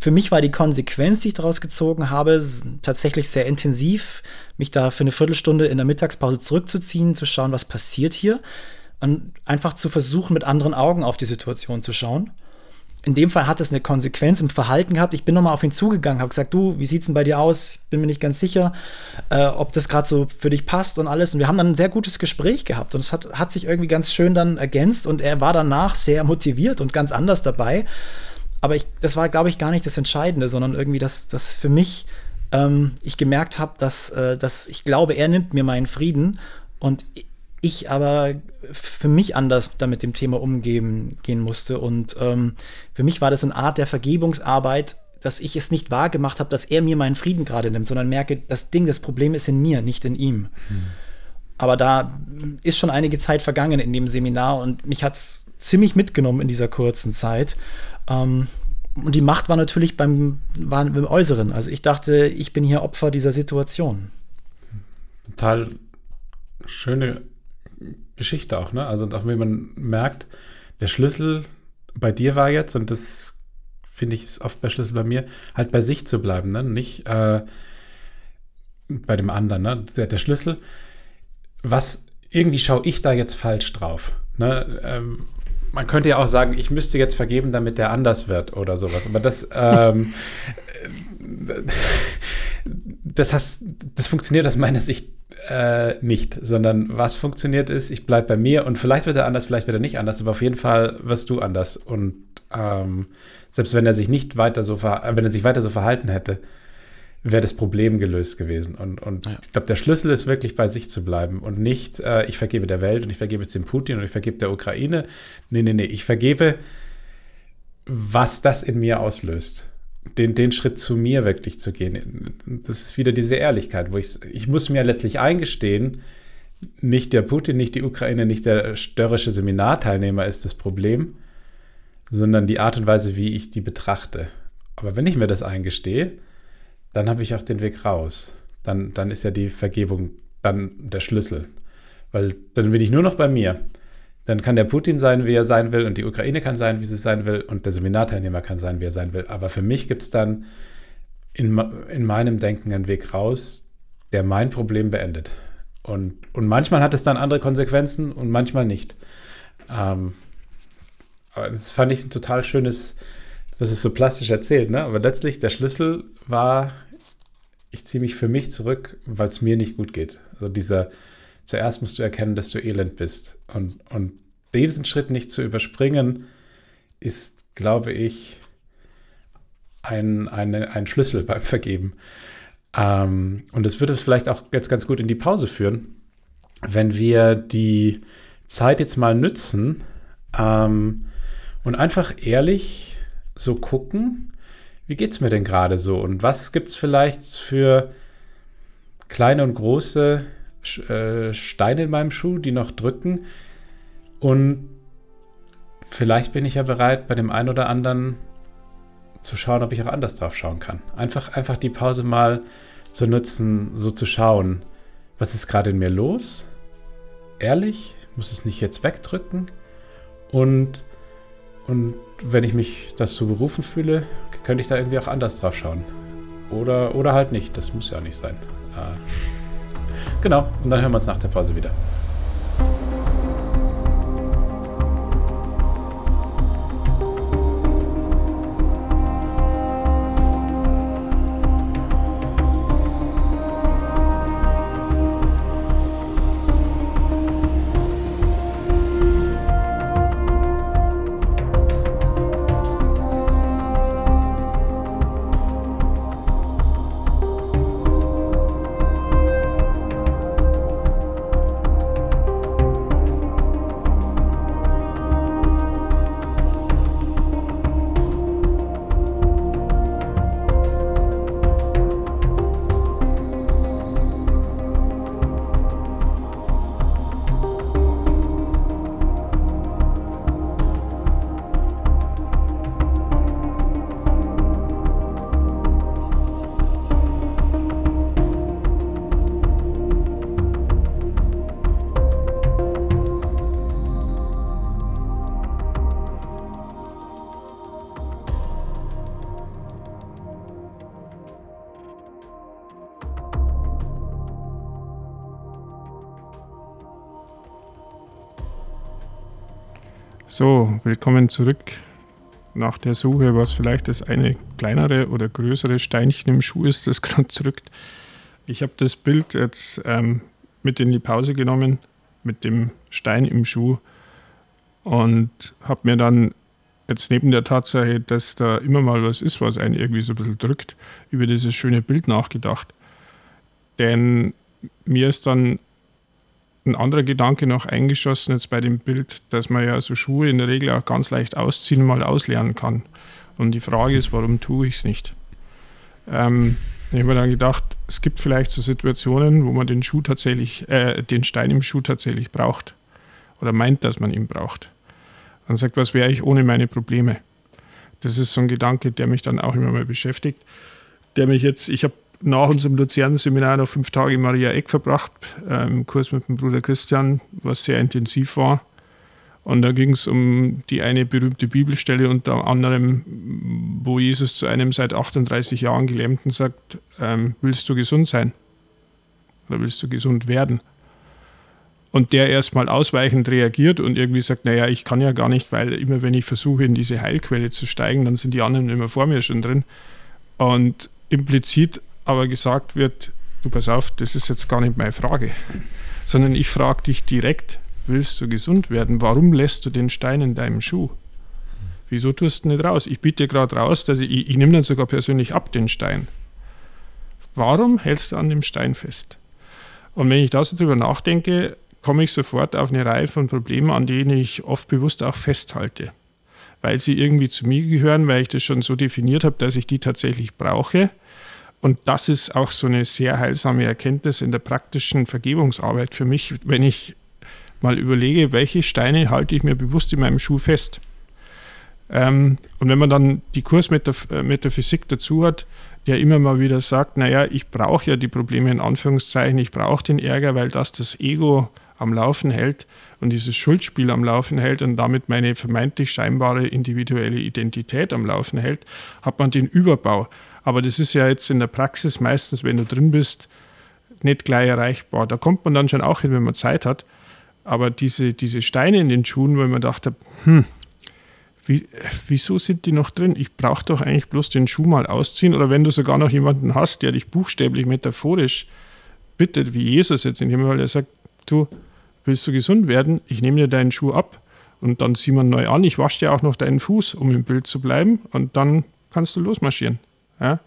für mich war die Konsequenz, die ich daraus gezogen habe, tatsächlich sehr intensiv, mich da für eine Viertelstunde in der Mittagspause zurückzuziehen, zu schauen, was passiert hier und einfach zu versuchen, mit anderen Augen auf die Situation zu schauen. In dem Fall hat es eine Konsequenz im Verhalten gehabt. Ich bin nochmal auf ihn zugegangen, habe gesagt, du, wie sieht's denn bei dir aus? Bin mir nicht ganz sicher, äh, ob das gerade so für dich passt und alles. Und wir haben dann ein sehr gutes Gespräch gehabt und es hat, hat sich irgendwie ganz schön dann ergänzt und er war danach sehr motiviert und ganz anders dabei aber ich, das war, glaube ich, gar nicht das Entscheidende, sondern irgendwie, dass, dass für mich ähm, ich gemerkt habe, dass, äh, dass ich glaube, er nimmt mir meinen Frieden und ich aber für mich anders damit dem Thema umgehen gehen musste. Und ähm, für mich war das eine Art der Vergebungsarbeit, dass ich es nicht wahrgemacht habe, dass er mir meinen Frieden gerade nimmt, sondern merke, das Ding, das Problem ist in mir, nicht in ihm. Hm. Aber da ist schon einige Zeit vergangen in dem Seminar und mich hat es ziemlich mitgenommen in dieser kurzen Zeit. Ähm, und die Macht war natürlich beim, war beim Äußeren. Also ich dachte, ich bin hier Opfer dieser Situation. Total schöne Geschichte auch, ne? Also auch wenn man merkt, der Schlüssel bei dir war jetzt, und das finde ich ist oft bei Schlüssel bei mir, halt bei sich zu bleiben, ne? Nicht äh, bei dem anderen, ne? Der, der, Schlüssel, was irgendwie schaue ich da jetzt falsch drauf. Ne? Ähm, man könnte ja auch sagen, ich müsste jetzt vergeben, damit der anders wird oder sowas. Aber das, ähm, das, has, das funktioniert aus meiner Sicht äh, nicht, sondern was funktioniert ist, ich bleibe bei mir und vielleicht wird er anders, vielleicht wird er nicht anders, aber auf jeden Fall wirst du anders. Und ähm, selbst wenn er sich nicht weiter so, wenn er sich weiter so verhalten hätte, wäre das Problem gelöst gewesen. Und, und ja. ich glaube, der Schlüssel ist wirklich bei sich zu bleiben und nicht, äh, ich vergebe der Welt und ich vergebe jetzt dem Putin und ich vergebe der Ukraine. Nee, nee, nee, ich vergebe, was das in mir auslöst. Den, den Schritt zu mir wirklich zu gehen. Das ist wieder diese Ehrlichkeit, wo ich, ich muss mir letztlich eingestehen, nicht der Putin, nicht die Ukraine, nicht der störrische Seminarteilnehmer ist das Problem, sondern die Art und Weise, wie ich die betrachte. Aber wenn ich mir das eingestehe, dann habe ich auch den Weg raus. Dann, dann ist ja die Vergebung dann der Schlüssel. Weil dann bin ich nur noch bei mir. Dann kann der Putin sein, wie er sein will, und die Ukraine kann sein, wie sie sein will, und der Seminarteilnehmer kann sein, wie er sein will. Aber für mich gibt es dann in, in meinem Denken einen Weg raus, der mein Problem beendet. Und, und manchmal hat es dann andere Konsequenzen und manchmal nicht. Ähm, das fand ich ein total schönes, was es so plastisch erzählt, ne? Aber letztlich der Schlüssel war, ich ziehe mich für mich zurück, weil es mir nicht gut geht. Also dieser, zuerst musst du erkennen, dass du elend bist. Und, und diesen Schritt nicht zu überspringen, ist, glaube ich, ein, eine, ein Schlüssel beim Vergeben. Ähm, und es würde vielleicht auch jetzt ganz gut in die Pause führen, wenn wir die Zeit jetzt mal nützen ähm, und einfach ehrlich so gucken, wie geht es mir denn gerade so? Und was gibt es vielleicht für kleine und große äh, Steine in meinem Schuh, die noch drücken? Und vielleicht bin ich ja bereit, bei dem einen oder anderen zu schauen, ob ich auch anders drauf schauen kann. Einfach, einfach die Pause mal zu nutzen, so zu schauen, was ist gerade in mir los? Ehrlich, ich muss es nicht jetzt wegdrücken? Und und wenn ich mich dazu berufen fühle, könnte ich da irgendwie auch anders drauf schauen. Oder, oder halt nicht. Das muss ja nicht sein. Äh, genau. Und dann hören wir uns nach der Pause wieder. So, willkommen zurück nach der Suche, was vielleicht das eine kleinere oder größere Steinchen im Schuh ist, das gerade drückt. Ich habe das Bild jetzt ähm, mit in die Pause genommen, mit dem Stein im Schuh und habe mir dann jetzt neben der Tatsache, dass da immer mal was ist, was einen irgendwie so ein bisschen drückt, über dieses schöne Bild nachgedacht. Denn mir ist dann ein anderer Gedanke noch eingeschossen jetzt bei dem Bild, dass man ja so Schuhe in der Regel auch ganz leicht ausziehen, mal auslernen kann. Und die Frage ist, warum tue ich es nicht? Ähm, ich habe mir dann gedacht, es gibt vielleicht so Situationen, wo man den Schuh tatsächlich, äh, den Stein im Schuh tatsächlich braucht oder meint, dass man ihn braucht. Dann sagt, was wäre ich ohne meine Probleme? Das ist so ein Gedanke, der mich dann auch immer mal beschäftigt, der mich jetzt, ich habe nach unserem Luzern-Seminar noch fünf Tage in Maria Eck verbracht, äh, im Kurs mit dem Bruder Christian, was sehr intensiv war. Und da ging es um die eine berühmte Bibelstelle unter anderem, wo Jesus zu einem seit 38 Jahren Gelähmten sagt, ähm, willst du gesund sein? Oder willst du gesund werden? Und der erstmal ausweichend reagiert und irgendwie sagt, naja, ich kann ja gar nicht, weil immer wenn ich versuche, in diese Heilquelle zu steigen, dann sind die anderen immer vor mir schon drin. Und implizit aber gesagt wird, du pass auf, das ist jetzt gar nicht meine Frage, sondern ich frage dich direkt, willst du gesund werden? Warum lässt du den Stein in deinem Schuh? Wieso tust du nicht raus? Ich biete gerade raus, dass ich, ich, ich nehme dann sogar persönlich ab den Stein. Warum hältst du an dem Stein fest? Und wenn ich da so drüber nachdenke, komme ich sofort auf eine Reihe von Problemen, an denen ich oft bewusst auch festhalte. Weil sie irgendwie zu mir gehören, weil ich das schon so definiert habe, dass ich die tatsächlich brauche und das ist auch so eine sehr heilsame Erkenntnis in der praktischen Vergebungsarbeit für mich, wenn ich mal überlege, welche Steine halte ich mir bewusst in meinem Schuh fest. Ähm, und wenn man dann die Kursmetaphysik äh, dazu hat, der immer mal wieder sagt, naja, ich brauche ja die Probleme in Anführungszeichen, ich brauche den Ärger, weil das das Ego am Laufen hält und dieses Schuldspiel am Laufen hält und damit meine vermeintlich scheinbare individuelle Identität am Laufen hält, hat man den Überbau. Aber das ist ja jetzt in der Praxis meistens, wenn du drin bist, nicht gleich erreichbar. Da kommt man dann schon auch hin, wenn man Zeit hat. Aber diese, diese Steine in den Schuhen, wo man dachte, hm, wie, wieso sind die noch drin? Ich brauche doch eigentlich bloß den Schuh mal ausziehen. Oder wenn du sogar noch jemanden hast, der dich buchstäblich metaphorisch bittet, wie Jesus jetzt in dem Fall, der sagt, du willst du gesund werden, ich nehme dir deinen Schuh ab und dann sieh man neu an, ich wasche dir auch noch deinen Fuß, um im Bild zu bleiben und dann kannst du losmarschieren. Ja?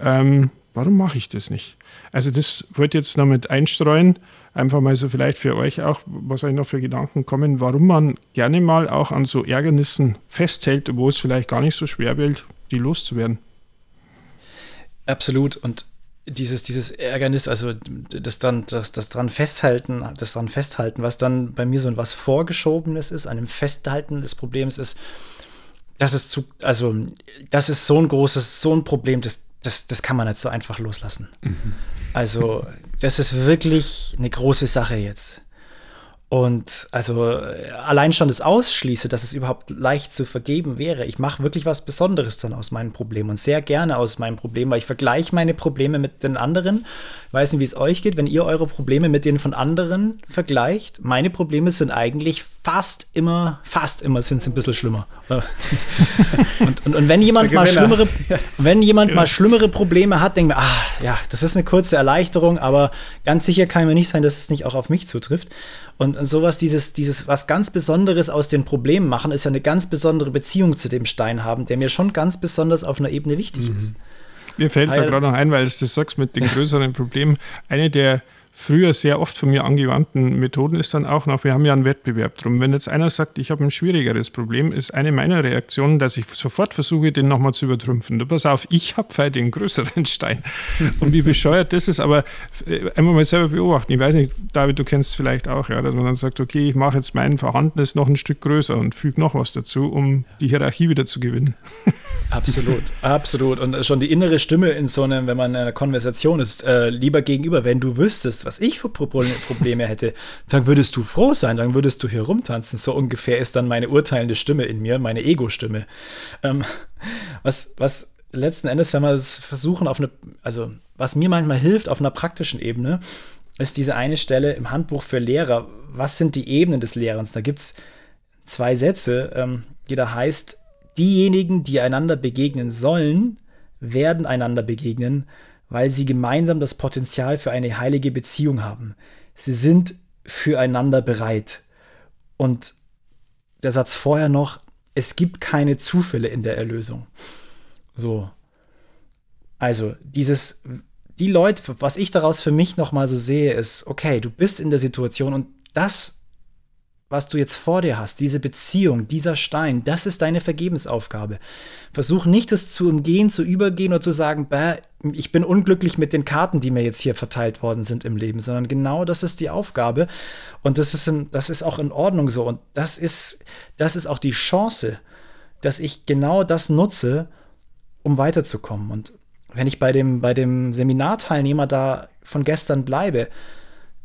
Ähm, warum mache ich das nicht? Also das ich jetzt noch mit einstreuen, einfach mal so vielleicht für euch auch, was euch noch für Gedanken kommen, warum man gerne mal auch an so Ärgernissen festhält, wo es vielleicht gar nicht so schwer wird, die loszuwerden. Absolut. Und dieses, dieses Ärgernis, also das dann, das, das dran festhalten, das dran festhalten, was dann bei mir so was Vorgeschobenes ist, einem Festhalten des Problems ist, das ist zu, also das ist so ein großes, so ein Problem, das, das, das kann man nicht so einfach loslassen. Mhm. Also, das ist wirklich eine große Sache jetzt. Und also allein schon das Ausschließe, dass es überhaupt leicht zu vergeben wäre. Ich mache wirklich was Besonderes dann aus meinem Problem und sehr gerne aus meinem Problem, weil ich vergleiche meine Probleme mit den anderen. Ich weiß nicht, wie es euch geht, wenn ihr eure Probleme mit denen von anderen vergleicht. Meine Probleme sind eigentlich fast immer, fast immer sind sie ein bisschen schlimmer. und, und, und, wenn jemand mal schlimmere, wenn jemand mal schlimmere Probleme hat, denkt mir, ach ja, das ist eine kurze Erleichterung, aber ganz sicher kann mir nicht sein, dass es nicht auch auf mich zutrifft. Und sowas, dieses, dieses was ganz Besonderes aus den Problemen machen, ist ja eine ganz besondere Beziehung zu dem Stein haben, der mir schon ganz besonders auf einer Ebene wichtig mhm. ist. Mir fällt Weil, da gerade noch ein, weil du das sagst mit den größeren Problemen. Eine der früher sehr oft von mir angewandten Methoden ist dann auch noch, wir haben ja einen Wettbewerb drum. Wenn jetzt einer sagt, ich habe ein schwierigeres Problem, ist eine meiner Reaktionen, dass ich sofort versuche, den nochmal zu übertrümpfen. Du pass auf, ich habe vielleicht den größeren Stein. Und wie bescheuert das ist, aber äh, einmal mal selber beobachten. Ich weiß nicht, David, du kennst es vielleicht auch, ja, dass man dann sagt, okay, ich mache jetzt mein Vorhandenes noch ein Stück größer und füge noch was dazu, um die Hierarchie wieder zu gewinnen. Absolut, absolut. Und schon die innere Stimme in so einem, wenn man in einer Konversation ist, äh, lieber gegenüber, wenn du wüsstest, was ich für Probleme hätte, dann würdest du froh sein, dann würdest du hier rumtanzen. So ungefähr ist dann meine urteilende Stimme in mir, meine Ego-Stimme. Ähm, was, was letzten Endes, wenn wir es versuchen, auf eine, also was mir manchmal hilft auf einer praktischen Ebene, ist diese eine Stelle im Handbuch für Lehrer. Was sind die Ebenen des Lehrens? Da gibt es zwei Sätze, ähm, die da heißt, diejenigen, die einander begegnen sollen, werden einander begegnen weil sie gemeinsam das Potenzial für eine heilige Beziehung haben. Sie sind füreinander bereit. Und der Satz vorher noch, es gibt keine Zufälle in der Erlösung. So. Also, dieses, die Leute, was ich daraus für mich nochmal so sehe, ist, okay, du bist in der Situation und das was du jetzt vor dir hast, diese Beziehung, dieser Stein, das ist deine Vergebensaufgabe. Versuch nicht, das zu umgehen, zu übergehen oder zu sagen, bäh, ich bin unglücklich mit den Karten, die mir jetzt hier verteilt worden sind im Leben, sondern genau das ist die Aufgabe. Und das ist, in, das ist auch in Ordnung so. Und das ist, das ist auch die Chance, dass ich genau das nutze, um weiterzukommen. Und wenn ich bei dem, bei dem Seminarteilnehmer da von gestern bleibe,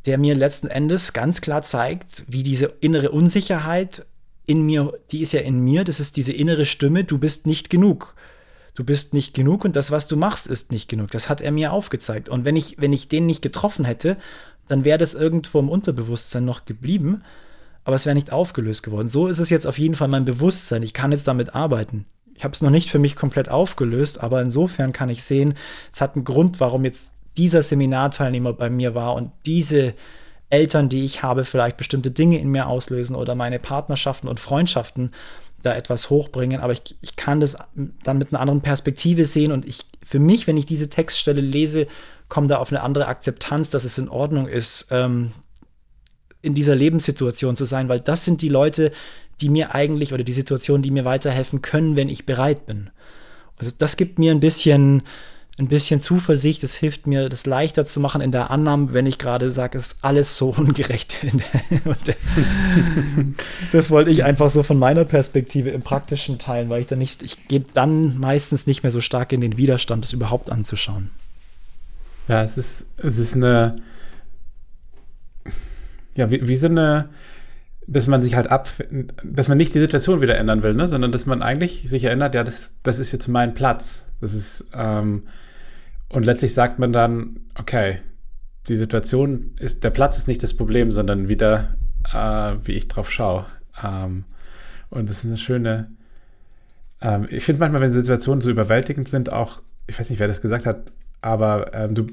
der mir letzten Endes ganz klar zeigt, wie diese innere Unsicherheit in mir, die ist ja in mir, das ist diese innere Stimme, du bist nicht genug. Du bist nicht genug und das, was du machst, ist nicht genug. Das hat er mir aufgezeigt. Und wenn ich, wenn ich den nicht getroffen hätte, dann wäre das irgendwo im Unterbewusstsein noch geblieben, aber es wäre nicht aufgelöst geworden. So ist es jetzt auf jeden Fall mein Bewusstsein. Ich kann jetzt damit arbeiten. Ich habe es noch nicht für mich komplett aufgelöst, aber insofern kann ich sehen, es hat einen Grund, warum jetzt dieser Seminarteilnehmer bei mir war und diese Eltern, die ich habe, vielleicht bestimmte Dinge in mir auslösen oder meine Partnerschaften und Freundschaften da etwas hochbringen. Aber ich, ich kann das dann mit einer anderen Perspektive sehen und ich, für mich, wenn ich diese Textstelle lese, komme da auf eine andere Akzeptanz, dass es in Ordnung ist, ähm, in dieser Lebenssituation zu sein, weil das sind die Leute, die mir eigentlich oder die Situationen, die mir weiterhelfen können, wenn ich bereit bin. Also das gibt mir ein bisschen ein bisschen Zuversicht. Es hilft mir, das leichter zu machen in der Annahme, wenn ich gerade sage, es ist alles so ungerecht. das wollte ich einfach so von meiner Perspektive im Praktischen teilen, weil ich dann nicht, ich gehe dann meistens nicht mehr so stark in den Widerstand, das überhaupt anzuschauen. Ja, es ist, es ist eine, ja, wie, wie so eine, dass man sich halt ab, dass man nicht die Situation wieder ändern will, ne? sondern dass man eigentlich sich erinnert, ja, das, das ist jetzt mein Platz. Das ist, ähm, und letztlich sagt man dann, okay, die Situation ist, der Platz ist nicht das Problem, sondern wieder, äh, wie ich drauf schaue. Ähm, und das ist eine schöne, ähm, ich finde manchmal, wenn Situationen so überwältigend sind, auch, ich weiß nicht, wer das gesagt hat, aber ähm, du,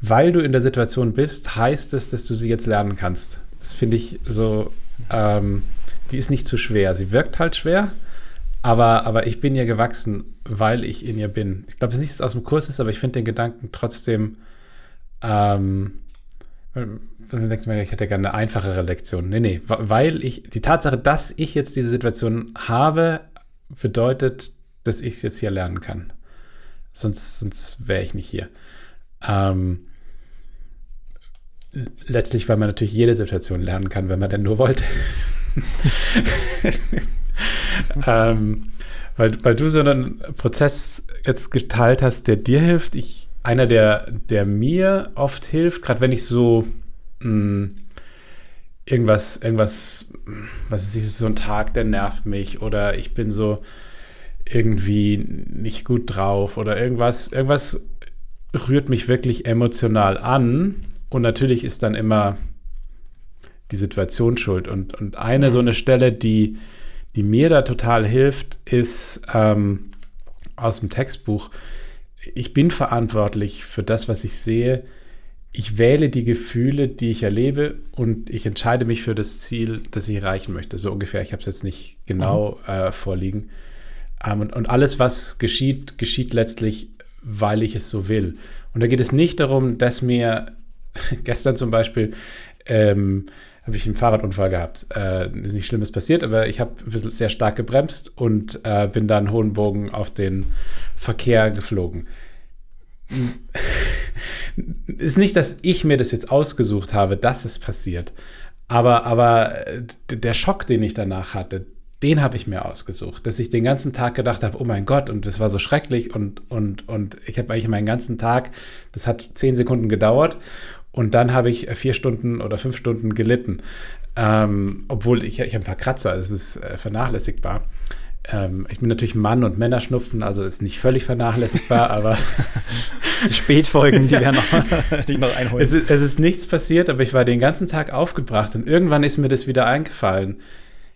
weil du in der Situation bist, heißt es, dass du sie jetzt lernen kannst. Das finde ich so, ähm, die ist nicht zu schwer. Sie wirkt halt schwer, aber, aber ich bin ihr gewachsen, weil ich in ihr bin. Ich glaube, es ist nichts aus dem Kurs ist, aber ich finde den Gedanken trotzdem, ähm, dann denkt man, ich hätte gerne eine einfachere Lektion. Nee, nee, weil ich, die Tatsache, dass ich jetzt diese Situation habe, bedeutet, dass ich es jetzt hier lernen kann. Sonst, sonst wäre ich nicht hier. Ähm, letztlich, weil man natürlich jede Situation lernen kann, wenn man denn nur wollte. ähm, weil, weil du so einen Prozess jetzt geteilt hast, der dir hilft. Ich, einer, der, der mir oft hilft, gerade wenn ich so mh, hm, irgendwas, irgendwas, was ist so ein Tag, der nervt mich oder ich bin so irgendwie nicht gut drauf oder irgendwas, irgendwas rührt mich wirklich emotional an und natürlich ist dann immer die Situation schuld. Und, und eine so eine Stelle, die, die mir da total hilft, ist ähm, aus dem Textbuch. Ich bin verantwortlich für das, was ich sehe. Ich wähle die Gefühle, die ich erlebe und ich entscheide mich für das Ziel, das ich erreichen möchte. So ungefähr. Ich habe es jetzt nicht genau mhm. äh, vorliegen. Ähm, und, und alles, was geschieht, geschieht letztlich, weil ich es so will. Und da geht es nicht darum, dass mir gestern zum Beispiel ähm, habe ich einen Fahrradunfall gehabt. Äh, ist nicht Schlimmes passiert, aber ich habe ein bisschen sehr stark gebremst und äh, bin dann hohen Bogen auf den Verkehr geflogen. ist nicht, dass ich mir das jetzt ausgesucht habe, dass es passiert. Aber, aber äh, der Schock, den ich danach hatte, den habe ich mir ausgesucht. Dass ich den ganzen Tag gedacht habe, oh mein Gott, und das war so schrecklich und, und, und ich habe eigentlich meinen ganzen Tag, das hat zehn Sekunden gedauert und dann habe ich vier Stunden oder fünf Stunden gelitten. Ähm, obwohl ich, ich habe ein paar Kratzer, es ist äh, vernachlässigbar. Ähm, ich bin natürlich Mann und Männerschnupfen, also ist nicht völlig vernachlässigbar, aber. Die Spätfolgen, die wir noch, die noch einholen. Es ist, es ist nichts passiert, aber ich war den ganzen Tag aufgebracht und irgendwann ist mir das wieder eingefallen.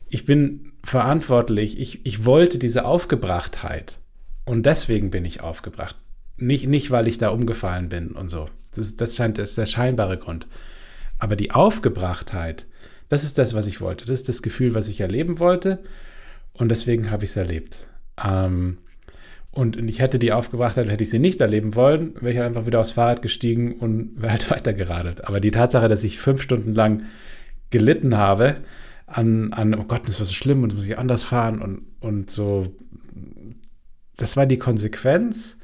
Ich bin verantwortlich, ich, ich wollte diese Aufgebrachtheit und deswegen bin ich aufgebracht. Nicht, nicht, weil ich da umgefallen bin und so. Das, das scheint das ist der scheinbare Grund. Aber die Aufgebrachtheit, das ist das, was ich wollte. Das ist das Gefühl, was ich erleben wollte. Und deswegen habe ich es erlebt. Ähm, Und ich hätte die aufgebracht, hätte ich sie nicht erleben wollen, wäre ich einfach wieder aufs Fahrrad gestiegen und wäre halt weitergeradelt. Aber die Tatsache, dass ich fünf Stunden lang gelitten habe an, an oh Gott, das war so schlimm und muss ich anders fahren und, und so, das war die Konsequenz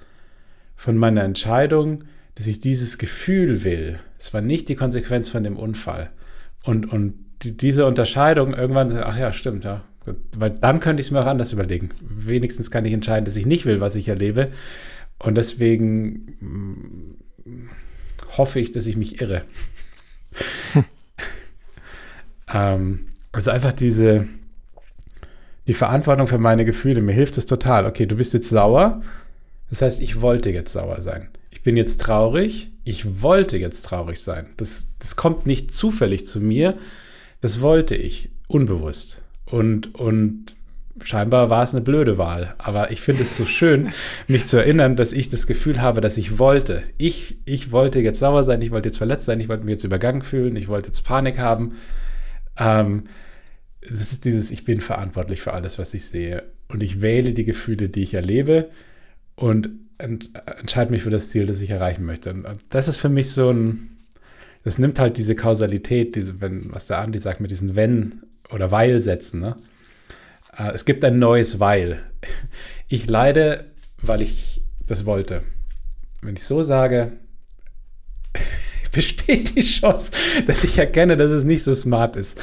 von meiner Entscheidung, dass ich dieses Gefühl will. Es war nicht die Konsequenz von dem Unfall. Und, und die, diese Unterscheidung irgendwann, ach ja, stimmt, ja, weil dann könnte ich es mir auch anders überlegen. Wenigstens kann ich entscheiden, dass ich nicht will, was ich erlebe. Und deswegen mm, hoffe ich, dass ich mich irre. ähm, also einfach diese, die Verantwortung für meine Gefühle, mir hilft es total. Okay, du bist jetzt sauer. Das heißt, ich wollte jetzt sauer sein. Ich bin jetzt traurig. Ich wollte jetzt traurig sein. Das, das kommt nicht zufällig zu mir. Das wollte ich, unbewusst. Und, und scheinbar war es eine blöde Wahl. Aber ich finde es so schön, mich zu erinnern, dass ich das Gefühl habe, dass ich wollte. Ich, ich wollte jetzt sauer sein, ich wollte jetzt verletzt sein, ich wollte mich jetzt übergangen fühlen, ich wollte jetzt Panik haben. Ähm, das ist dieses, ich bin verantwortlich für alles, was ich sehe. Und ich wähle die Gefühle, die ich erlebe und ent entscheide mich für das Ziel, das ich erreichen möchte. Und das ist für mich so ein, das nimmt halt diese Kausalität, diese, wenn, was der Andi sagt, mit diesen Wenn oder Weil setzen. Ne? Äh, es gibt ein neues Weil. Ich leide, weil ich das wollte. Wenn ich so sage, besteht die Chance, dass ich erkenne, dass es nicht so smart ist.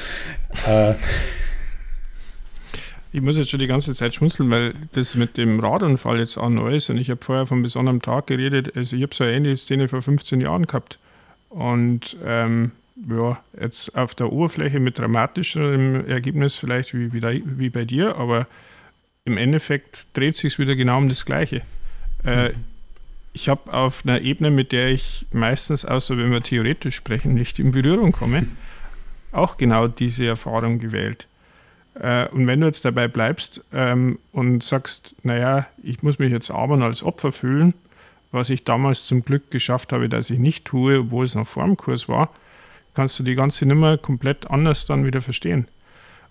Äh. Ich muss jetzt schon die ganze Zeit schmunzeln, weil das mit dem Radunfall jetzt auch neu ist und ich habe vorher von besonderem Tag geredet. Also ich habe so eine ähnliche Szene vor 15 Jahren gehabt. Und ähm, ja, jetzt auf der Oberfläche mit dramatischerem Ergebnis vielleicht wie, wie, wie bei dir, aber im Endeffekt dreht sich wieder genau um das Gleiche. Äh, mhm. Ich habe auf einer Ebene, mit der ich meistens, außer wenn wir theoretisch sprechen, nicht in Berührung komme, auch genau diese Erfahrung gewählt. Äh, und wenn du jetzt dabei bleibst ähm, und sagst, naja, ich muss mich jetzt aber als Opfer fühlen, was ich damals zum Glück geschafft habe, dass ich nicht tue, obwohl es noch vor dem Kurs war, kannst du die ganze Nummer komplett anders dann wieder verstehen.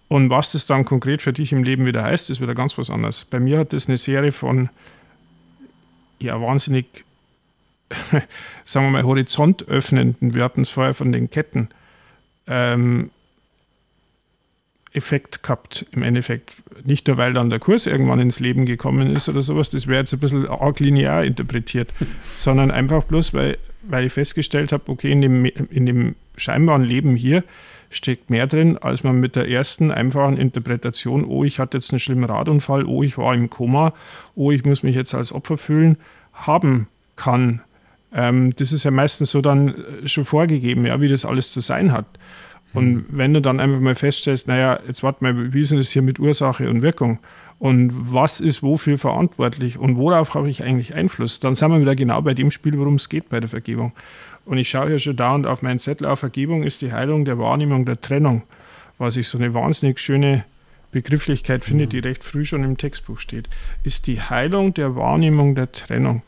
Und was das dann konkret für dich im Leben wieder heißt, ist wieder ganz was anderes. Bei mir hat das eine Serie von ja, wahnsinnig, sagen wir mal, horizontöffnenden, wir hatten es vorher von den Ketten, ähm, Effekt gehabt im Endeffekt. Nicht nur, weil dann der Kurs irgendwann ins Leben gekommen ist oder sowas, das wäre jetzt ein bisschen arg linear interpretiert, sondern einfach bloß, weil, weil ich festgestellt habe, okay, in dem, in dem scheinbaren Leben hier steckt mehr drin, als man mit der ersten einfachen Interpretation, oh, ich hatte jetzt einen schlimmen Radunfall, oh, ich war im Koma, oh, ich muss mich jetzt als Opfer fühlen, haben kann. Ähm, das ist ja meistens so dann schon vorgegeben, ja, wie das alles zu sein hat. Und mhm. wenn du dann einfach mal feststellst, naja, jetzt warte mal, wie ist das hier mit Ursache und Wirkung? Und was ist wofür verantwortlich? Und worauf habe ich eigentlich Einfluss? Dann sind wir wieder genau bei dem Spiel, worum es geht bei der Vergebung. Und ich schaue hier schon da und auf meinen Zettel auf Vergebung ist die Heilung der Wahrnehmung der Trennung, was ich so eine wahnsinnig schöne Begrifflichkeit finde, mhm. die recht früh schon im Textbuch steht, ist die Heilung der Wahrnehmung der Trennung.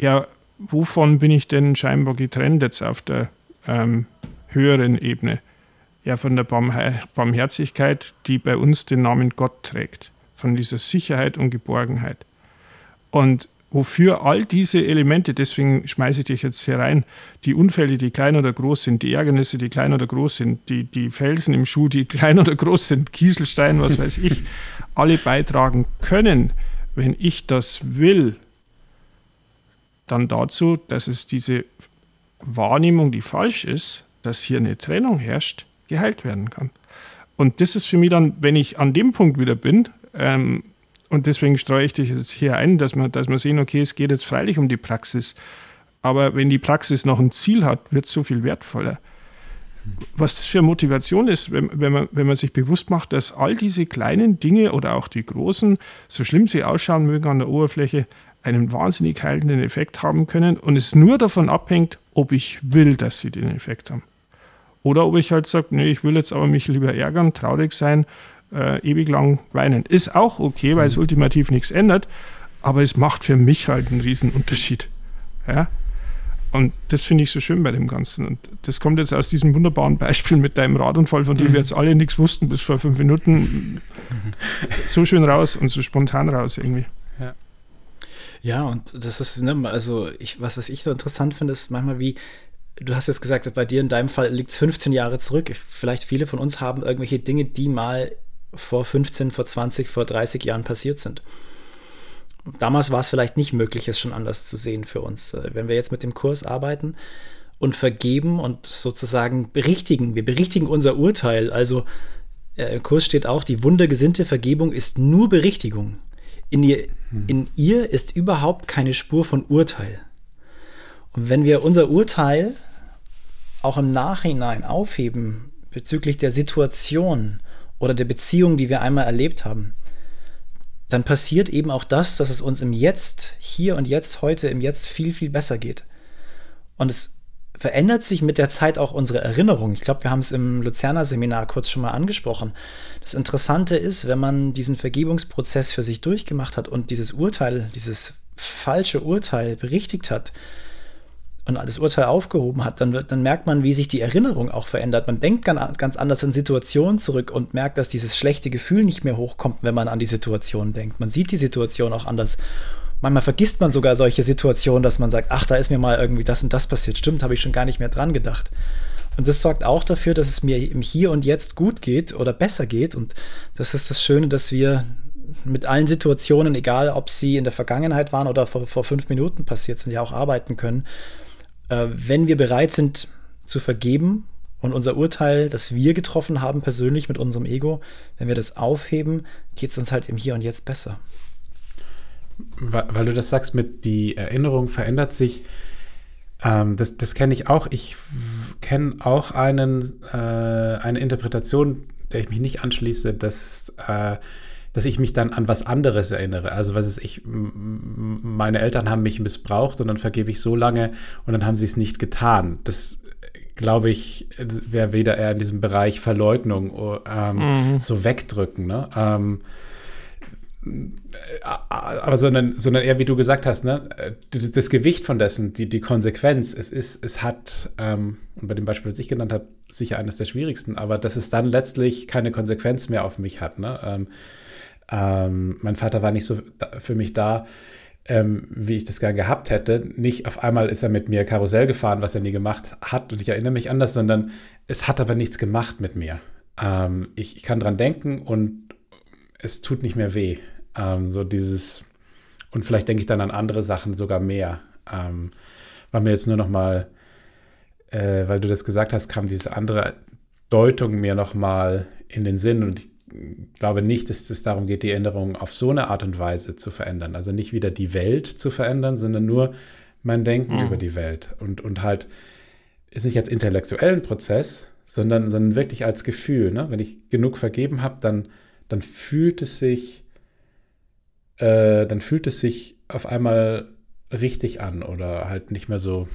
Ja, wovon bin ich denn scheinbar getrennt jetzt auf der ähm, höheren Ebene. Ja, von der Barmherzigkeit, die bei uns den Namen Gott trägt, von dieser Sicherheit und Geborgenheit. Und wofür all diese Elemente, deswegen schmeiße ich dich jetzt hier rein, die Unfälle, die klein oder groß sind, die Ärgernisse, die klein oder groß sind, die, die Felsen im Schuh, die klein oder groß sind, Kieselstein, was weiß ich, alle beitragen können, wenn ich das will, dann dazu, dass es diese Wahrnehmung, die falsch ist, dass hier eine Trennung herrscht, geheilt werden kann. Und das ist für mich dann, wenn ich an dem Punkt wieder bin, ähm, und deswegen streue ich dich jetzt hier ein, dass wir, dass wir sehen, okay, es geht jetzt freilich um die Praxis. Aber wenn die Praxis noch ein Ziel hat, wird es so viel wertvoller. Was das für Motivation ist, wenn, wenn, man, wenn man sich bewusst macht, dass all diese kleinen Dinge oder auch die großen, so schlimm sie ausschauen mögen an der Oberfläche, einen wahnsinnig heilenden Effekt haben können und es nur davon abhängt, ob ich will, dass sie den Effekt haben. Oder ob ich halt sage, nee, ich will jetzt aber mich lieber ärgern, traurig sein, äh, ewig lang weinen. Ist auch okay, weil es mhm. ultimativ nichts ändert, aber es macht für mich halt einen riesen Unterschied. Ja? Und das finde ich so schön bei dem Ganzen. Und das kommt jetzt aus diesem wunderbaren Beispiel mit deinem Radunfall, von dem mhm. wir jetzt alle nichts wussten bis vor fünf Minuten, so schön raus und so spontan raus irgendwie. Ja. Und das ist, ne, also ich, was, was ich so interessant finde, ist manchmal wie, du hast jetzt gesagt, bei dir in deinem Fall liegt es 15 Jahre zurück. Vielleicht viele von uns haben irgendwelche Dinge, die mal vor 15, vor 20, vor 30 Jahren passiert sind. Damals war es vielleicht nicht möglich, es schon anders zu sehen für uns. Äh, wenn wir jetzt mit dem Kurs arbeiten und vergeben und sozusagen berichtigen, wir berichtigen unser Urteil. Also äh, im Kurs steht auch, die wundergesinnte Vergebung ist nur Berichtigung. In ihr, hm. in ihr ist überhaupt keine Spur von Urteil. Und wenn wir unser Urteil auch im Nachhinein aufheben bezüglich der Situation oder der Beziehung, die wir einmal erlebt haben, dann passiert eben auch das, dass es uns im Jetzt, hier und jetzt, heute, im Jetzt viel, viel besser geht. Und es verändert sich mit der Zeit auch unsere Erinnerung. Ich glaube, wir haben es im Luzerner Seminar kurz schon mal angesprochen. Das Interessante ist, wenn man diesen Vergebungsprozess für sich durchgemacht hat und dieses Urteil, dieses falsche Urteil berichtigt hat, und das Urteil aufgehoben hat, dann, wird, dann merkt man, wie sich die Erinnerung auch verändert. Man denkt ganz anders in Situationen zurück und merkt, dass dieses schlechte Gefühl nicht mehr hochkommt, wenn man an die Situation denkt. Man sieht die Situation auch anders. Manchmal vergisst man sogar solche Situationen, dass man sagt, ach, da ist mir mal irgendwie das und das passiert. Stimmt, habe ich schon gar nicht mehr dran gedacht. Und das sorgt auch dafür, dass es mir im Hier und Jetzt gut geht oder besser geht. Und das ist das Schöne, dass wir mit allen Situationen, egal ob sie in der Vergangenheit waren oder vor, vor fünf Minuten passiert sind, ja auch arbeiten können äh, wenn wir bereit sind zu vergeben und unser Urteil, das wir getroffen haben, persönlich mit unserem Ego, wenn wir das aufheben, geht es uns halt im Hier und Jetzt besser. Weil, du das sagst, mit die Erinnerung verändert sich. Ähm, das das kenne ich auch. Ich kenne auch einen, äh, eine Interpretation, der ich mich nicht anschließe, dass äh, dass ich mich dann an was anderes erinnere. Also was ist ich, meine Eltern haben mich missbraucht und dann vergebe ich so lange und dann haben sie es nicht getan. Das glaube ich, wäre wieder eher in diesem Bereich Verleugnung, oh, ähm, mhm. so wegdrücken. Ne? Ähm, aber sondern, sondern eher, wie du gesagt hast, ne, das Gewicht von dessen, die, die Konsequenz, es ist, es hat, ähm, und bei dem Beispiel, das ich genannt habe, sicher eines der schwierigsten, aber dass es dann letztlich keine Konsequenz mehr auf mich hat. Ne? Ähm, ähm, mein Vater war nicht so für mich da, ähm, wie ich das gern gehabt hätte. Nicht auf einmal ist er mit mir Karussell gefahren, was er nie gemacht hat und ich erinnere mich an das, sondern es hat aber nichts gemacht mit mir. Ähm, ich, ich, kann dran denken und es tut nicht mehr weh. Ähm, so dieses, und vielleicht denke ich dann an andere Sachen sogar mehr. Ähm, war mir jetzt nur noch mal, äh, weil du das gesagt hast, kam diese andere Deutung mir noch mal in den Sinn und ich glaube nicht, dass es darum geht, die Änderung auf so eine Art und Weise zu verändern. Also nicht wieder die Welt zu verändern, sondern nur mein Denken mhm. über die Welt. Und, und halt ist nicht als intellektuellen Prozess, sondern, sondern wirklich als Gefühl. Ne? Wenn ich genug vergeben habe, dann, dann fühlt es sich, äh, dann fühlt es sich auf einmal richtig an oder halt nicht mehr so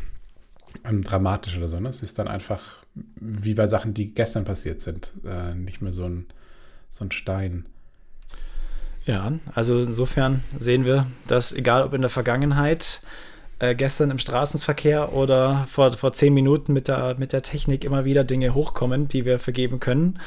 ähm, dramatisch oder so. Ne? Es ist dann einfach wie bei Sachen, die gestern passiert sind, äh, nicht mehr so ein so ein Stein. Ja, also insofern sehen wir, dass egal ob in der Vergangenheit, äh, gestern im Straßenverkehr oder vor, vor zehn Minuten mit der, mit der Technik immer wieder Dinge hochkommen, die wir vergeben können.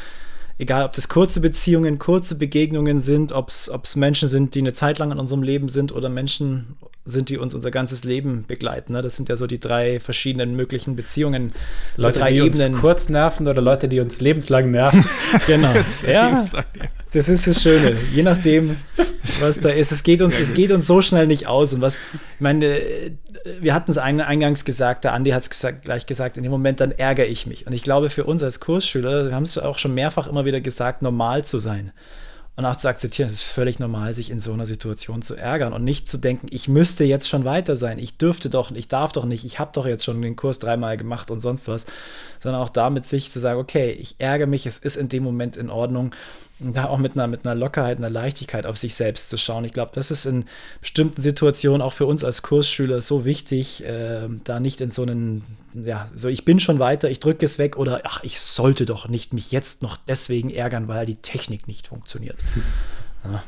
Egal, ob das kurze Beziehungen, kurze Begegnungen sind, ob es Menschen sind, die eine Zeit lang in unserem Leben sind oder Menschen sind, die uns unser ganzes Leben begleiten. Ne? Das sind ja so die drei verschiedenen möglichen Beziehungen. Leute, drei die Ebenen. uns kurz nerven oder Leute, die uns lebenslang nerven. genau. ja, das ist das Schöne. Je nachdem, was da ist. Es geht uns, es geht uns so schnell nicht aus. Und was, ich meine, wir hatten es eingangs gesagt, der Andi hat es gesagt, gleich gesagt, in dem Moment, dann ärgere ich mich. Und ich glaube, für uns als Kursschüler, wir haben es auch schon mehrfach immer wieder gesagt, normal zu sein und auch zu akzeptieren, es ist völlig normal, sich in so einer Situation zu ärgern und nicht zu denken, ich müsste jetzt schon weiter sein, ich dürfte doch, ich darf doch nicht, ich habe doch jetzt schon den Kurs dreimal gemacht und sonst was, sondern auch damit sich zu sagen, okay, ich ärgere mich, es ist in dem Moment in Ordnung da auch mit einer, mit einer Lockerheit, einer Leichtigkeit auf sich selbst zu schauen. Ich glaube, das ist in bestimmten Situationen auch für uns als Kursschüler so wichtig, äh, da nicht in so einen, ja, so ich bin schon weiter, ich drücke es weg oder ach, ich sollte doch nicht mich jetzt noch deswegen ärgern, weil die Technik nicht funktioniert. Ja.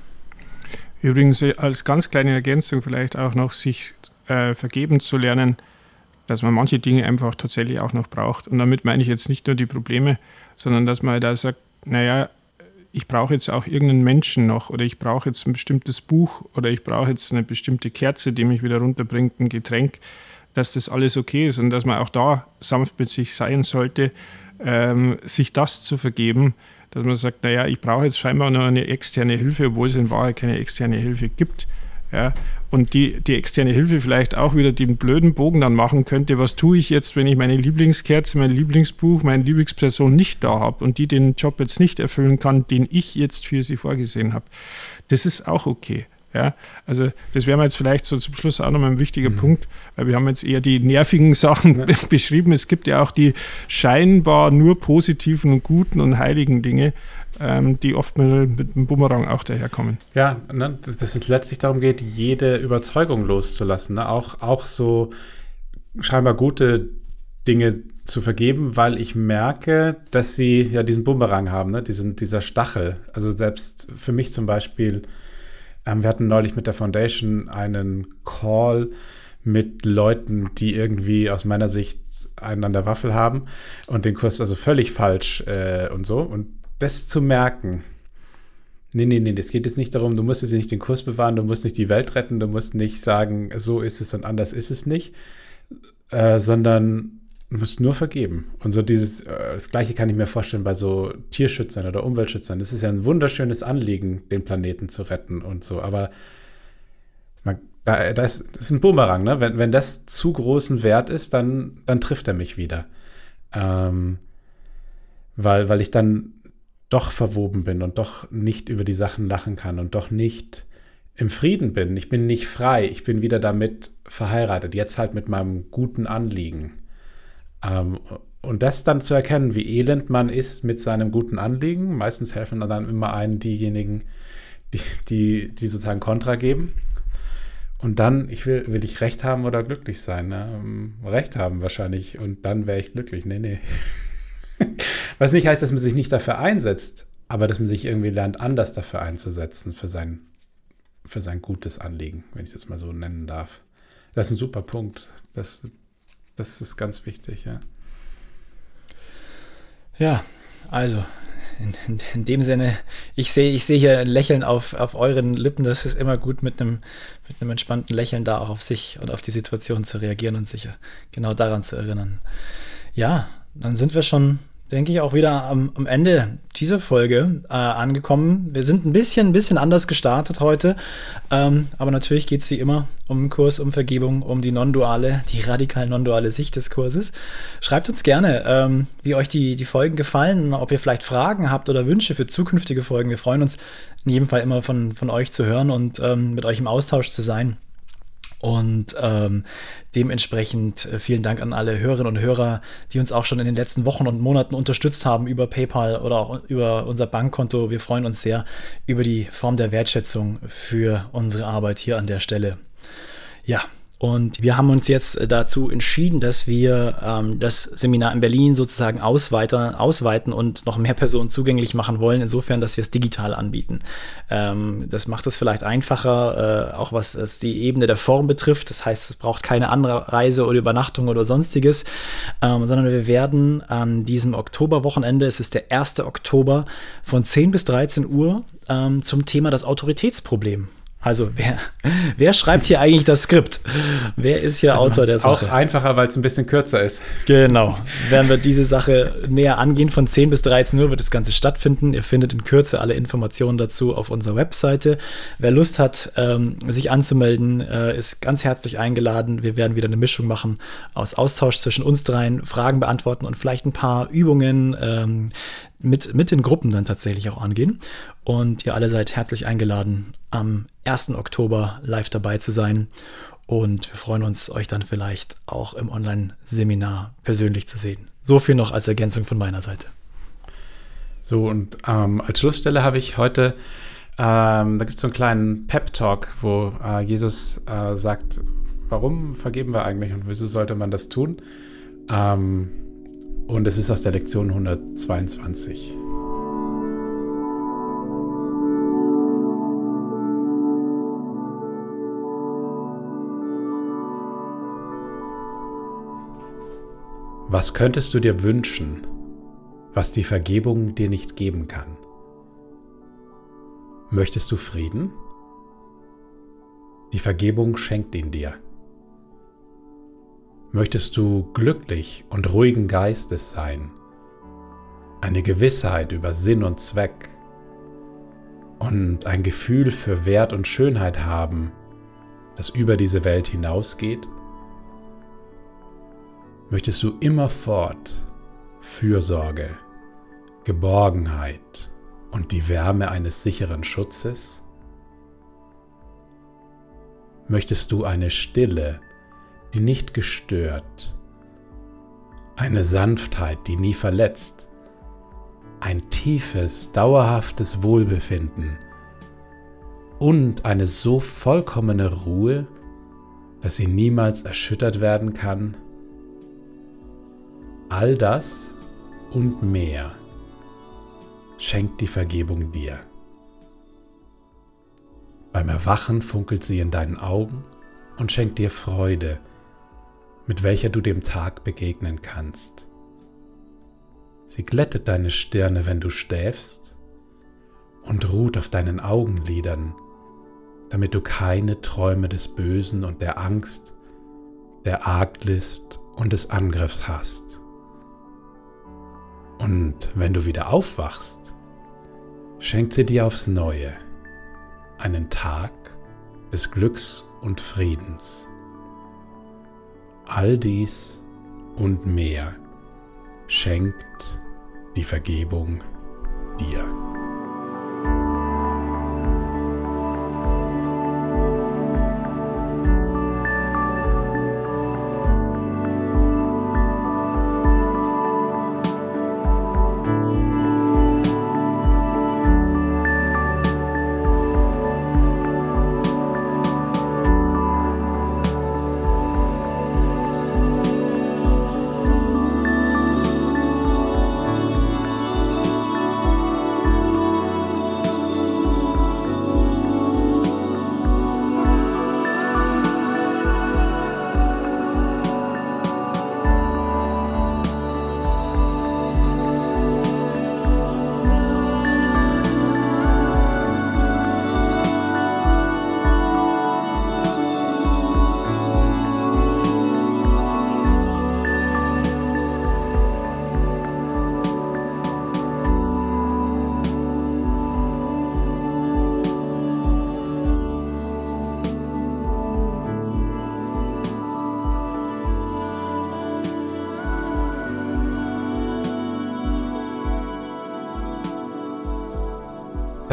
Übrigens äh, als ganz kleine Ergänzung vielleicht auch noch, sich äh, vergeben zu lernen, dass man manche Dinge einfach tatsächlich auch noch braucht. Und damit meine ich jetzt nicht nur die Probleme, sondern dass man da sagt, naja, ich brauche jetzt auch irgendeinen Menschen noch oder ich brauche jetzt ein bestimmtes Buch oder ich brauche jetzt eine bestimmte Kerze, die mich wieder runterbringt, ein Getränk, dass das alles okay ist und dass man auch da sanft mit sich sein sollte, ähm, sich das zu vergeben, dass man sagt, naja, ich brauche jetzt scheinbar nur eine externe Hilfe, obwohl es in Wahrheit keine externe Hilfe gibt. Ja, und die, die externe Hilfe vielleicht auch wieder den blöden Bogen dann machen könnte, was tue ich jetzt, wenn ich meine Lieblingskerze, mein Lieblingsbuch, meine Lieblingsperson nicht da habe und die den Job jetzt nicht erfüllen kann, den ich jetzt für sie vorgesehen habe. Das ist auch okay. Ja, also das wäre mir jetzt vielleicht so zum Schluss auch nochmal ein wichtiger mhm. Punkt, weil wir haben jetzt eher die nervigen Sachen ja. beschrieben. Es gibt ja auch die scheinbar nur positiven und guten und heiligen Dinge, ähm, die oft mit, mit dem Bumerang auch daherkommen. Ja, ne, dass, dass es letztlich darum geht, jede Überzeugung loszulassen. Ne? Auch, auch so scheinbar gute Dinge zu vergeben, weil ich merke, dass sie ja diesen Bumerang haben, ne? Diesen, dieser Stachel. Also selbst für mich zum Beispiel ähm, wir hatten neulich mit der Foundation einen Call mit Leuten, die irgendwie aus meiner Sicht einen an der Waffel haben und den Kurs also völlig falsch äh, und so. Und das zu merken, nee, nee, nee, es geht jetzt nicht darum, du musst jetzt nicht den Kurs bewahren, du musst nicht die Welt retten, du musst nicht sagen, so ist es und anders ist es nicht, äh, sondern Du musst nur vergeben. Und so dieses, äh, das Gleiche kann ich mir vorstellen bei so Tierschützern oder Umweltschützern. Es ist ja ein wunderschönes Anliegen, den Planeten zu retten und so. Aber man, da, das, ist ein Bumerang, ne? Wenn, wenn das zu großen Wert ist, dann, dann trifft er mich wieder. Ähm, weil, weil ich dann doch verwoben bin und doch nicht über die Sachen lachen kann und doch nicht im Frieden bin. Ich bin nicht frei. Ich bin wieder damit verheiratet. Jetzt halt mit meinem guten Anliegen. Ähm, und das dann zu erkennen, wie elend man ist mit seinem guten Anliegen. Meistens helfen dann immer einen diejenigen, die, die, die sozusagen Kontra geben. Und dann, ich will, will ich Recht haben oder glücklich sein? Ne? Ähm, Recht haben wahrscheinlich. Und dann wäre ich glücklich. Nee, nee. Was nicht heißt, dass man sich nicht dafür einsetzt, aber dass man sich irgendwie lernt, anders dafür einzusetzen, für sein, für sein gutes Anliegen, wenn ich es jetzt mal so nennen darf. Das ist ein super Punkt. Das, das ist ganz wichtig, ja. Ja, also in, in, in, dem Sinne, ich sehe ich seh hier ein Lächeln auf, auf euren Lippen. Das ist immer gut, mit einem, mit einem entspannten Lächeln da auch auf sich und auf die Situation zu reagieren und sich genau daran zu erinnern. Ja, dann sind wir schon denke ich, auch wieder am, am Ende dieser Folge äh, angekommen. Wir sind ein bisschen, ein bisschen anders gestartet heute, ähm, aber natürlich geht es wie immer um den Kurs, um Vergebung, um die non-duale, die radikal non-duale Sicht des Kurses. Schreibt uns gerne, ähm, wie euch die, die Folgen gefallen, ob ihr vielleicht Fragen habt oder Wünsche für zukünftige Folgen. Wir freuen uns in jedem Fall immer von, von euch zu hören und ähm, mit euch im Austausch zu sein. Und ähm, dementsprechend äh, vielen Dank an alle Hörerinnen und Hörer, die uns auch schon in den letzten Wochen und Monaten unterstützt haben über PayPal oder auch über unser Bankkonto. Wir freuen uns sehr über die Form der Wertschätzung für unsere Arbeit hier an der Stelle. Ja, und wir haben uns jetzt äh, dazu entschieden, dass wir ähm, das Seminar in Berlin sozusagen ausweiter, ausweiten und noch mehr Personen zugänglich machen wollen, insofern, dass wir es digital anbieten. Ähm, das macht es vielleicht einfacher, äh, auch was es die Ebene der Form betrifft. Das heißt, es braucht keine andere Reise oder Übernachtung oder sonstiges, ähm, sondern wir werden an diesem Oktoberwochenende, es ist der 1. Oktober, von 10 bis 13 Uhr ähm, zum Thema das Autoritätsproblem also wer, wer schreibt hier eigentlich das Skript? Wer ist hier das Autor der Sache? Auch einfacher, weil es ein bisschen kürzer ist. Genau. Werden wir diese Sache näher angehen. Von 10 bis 13 Uhr wird das Ganze stattfinden. Ihr findet in Kürze alle Informationen dazu auf unserer Webseite. Wer Lust hat, ähm, sich anzumelden, äh, ist ganz herzlich eingeladen. Wir werden wieder eine Mischung machen aus Austausch zwischen uns dreien, Fragen beantworten und vielleicht ein paar Übungen ähm, mit, mit den Gruppen dann tatsächlich auch angehen. Und ihr alle seid herzlich eingeladen, am 1. Oktober live dabei zu sein. Und wir freuen uns, euch dann vielleicht auch im Online-Seminar persönlich zu sehen. So viel noch als Ergänzung von meiner Seite. So, und ähm, als Schlussstelle habe ich heute, ähm, da gibt es so einen kleinen Pep-Talk, wo äh, Jesus äh, sagt, warum vergeben wir eigentlich und wieso sollte man das tun? Ähm, und es ist aus der Lektion 122. Was könntest du dir wünschen, was die Vergebung dir nicht geben kann? Möchtest du Frieden? Die Vergebung schenkt ihn dir. Möchtest du glücklich und ruhigen Geistes sein? Eine Gewissheit über Sinn und Zweck und ein Gefühl für Wert und Schönheit haben, das über diese Welt hinausgeht? Möchtest du immerfort Fürsorge, Geborgenheit und die Wärme eines sicheren Schutzes? Möchtest du eine Stille, die nicht gestört, eine Sanftheit, die nie verletzt, ein tiefes, dauerhaftes Wohlbefinden und eine so vollkommene Ruhe, dass sie niemals erschüttert werden kann? All das und mehr schenkt die Vergebung dir. Beim Erwachen funkelt sie in deinen Augen und schenkt dir Freude, mit welcher du dem Tag begegnen kannst. Sie glättet deine Stirne, wenn du schläfst, und ruht auf deinen Augenlidern, damit du keine Träume des Bösen und der Angst, der Arglist und des Angriffs hast. Und wenn du wieder aufwachst, schenkt sie dir aufs Neue einen Tag des Glücks und Friedens. All dies und mehr schenkt die Vergebung dir.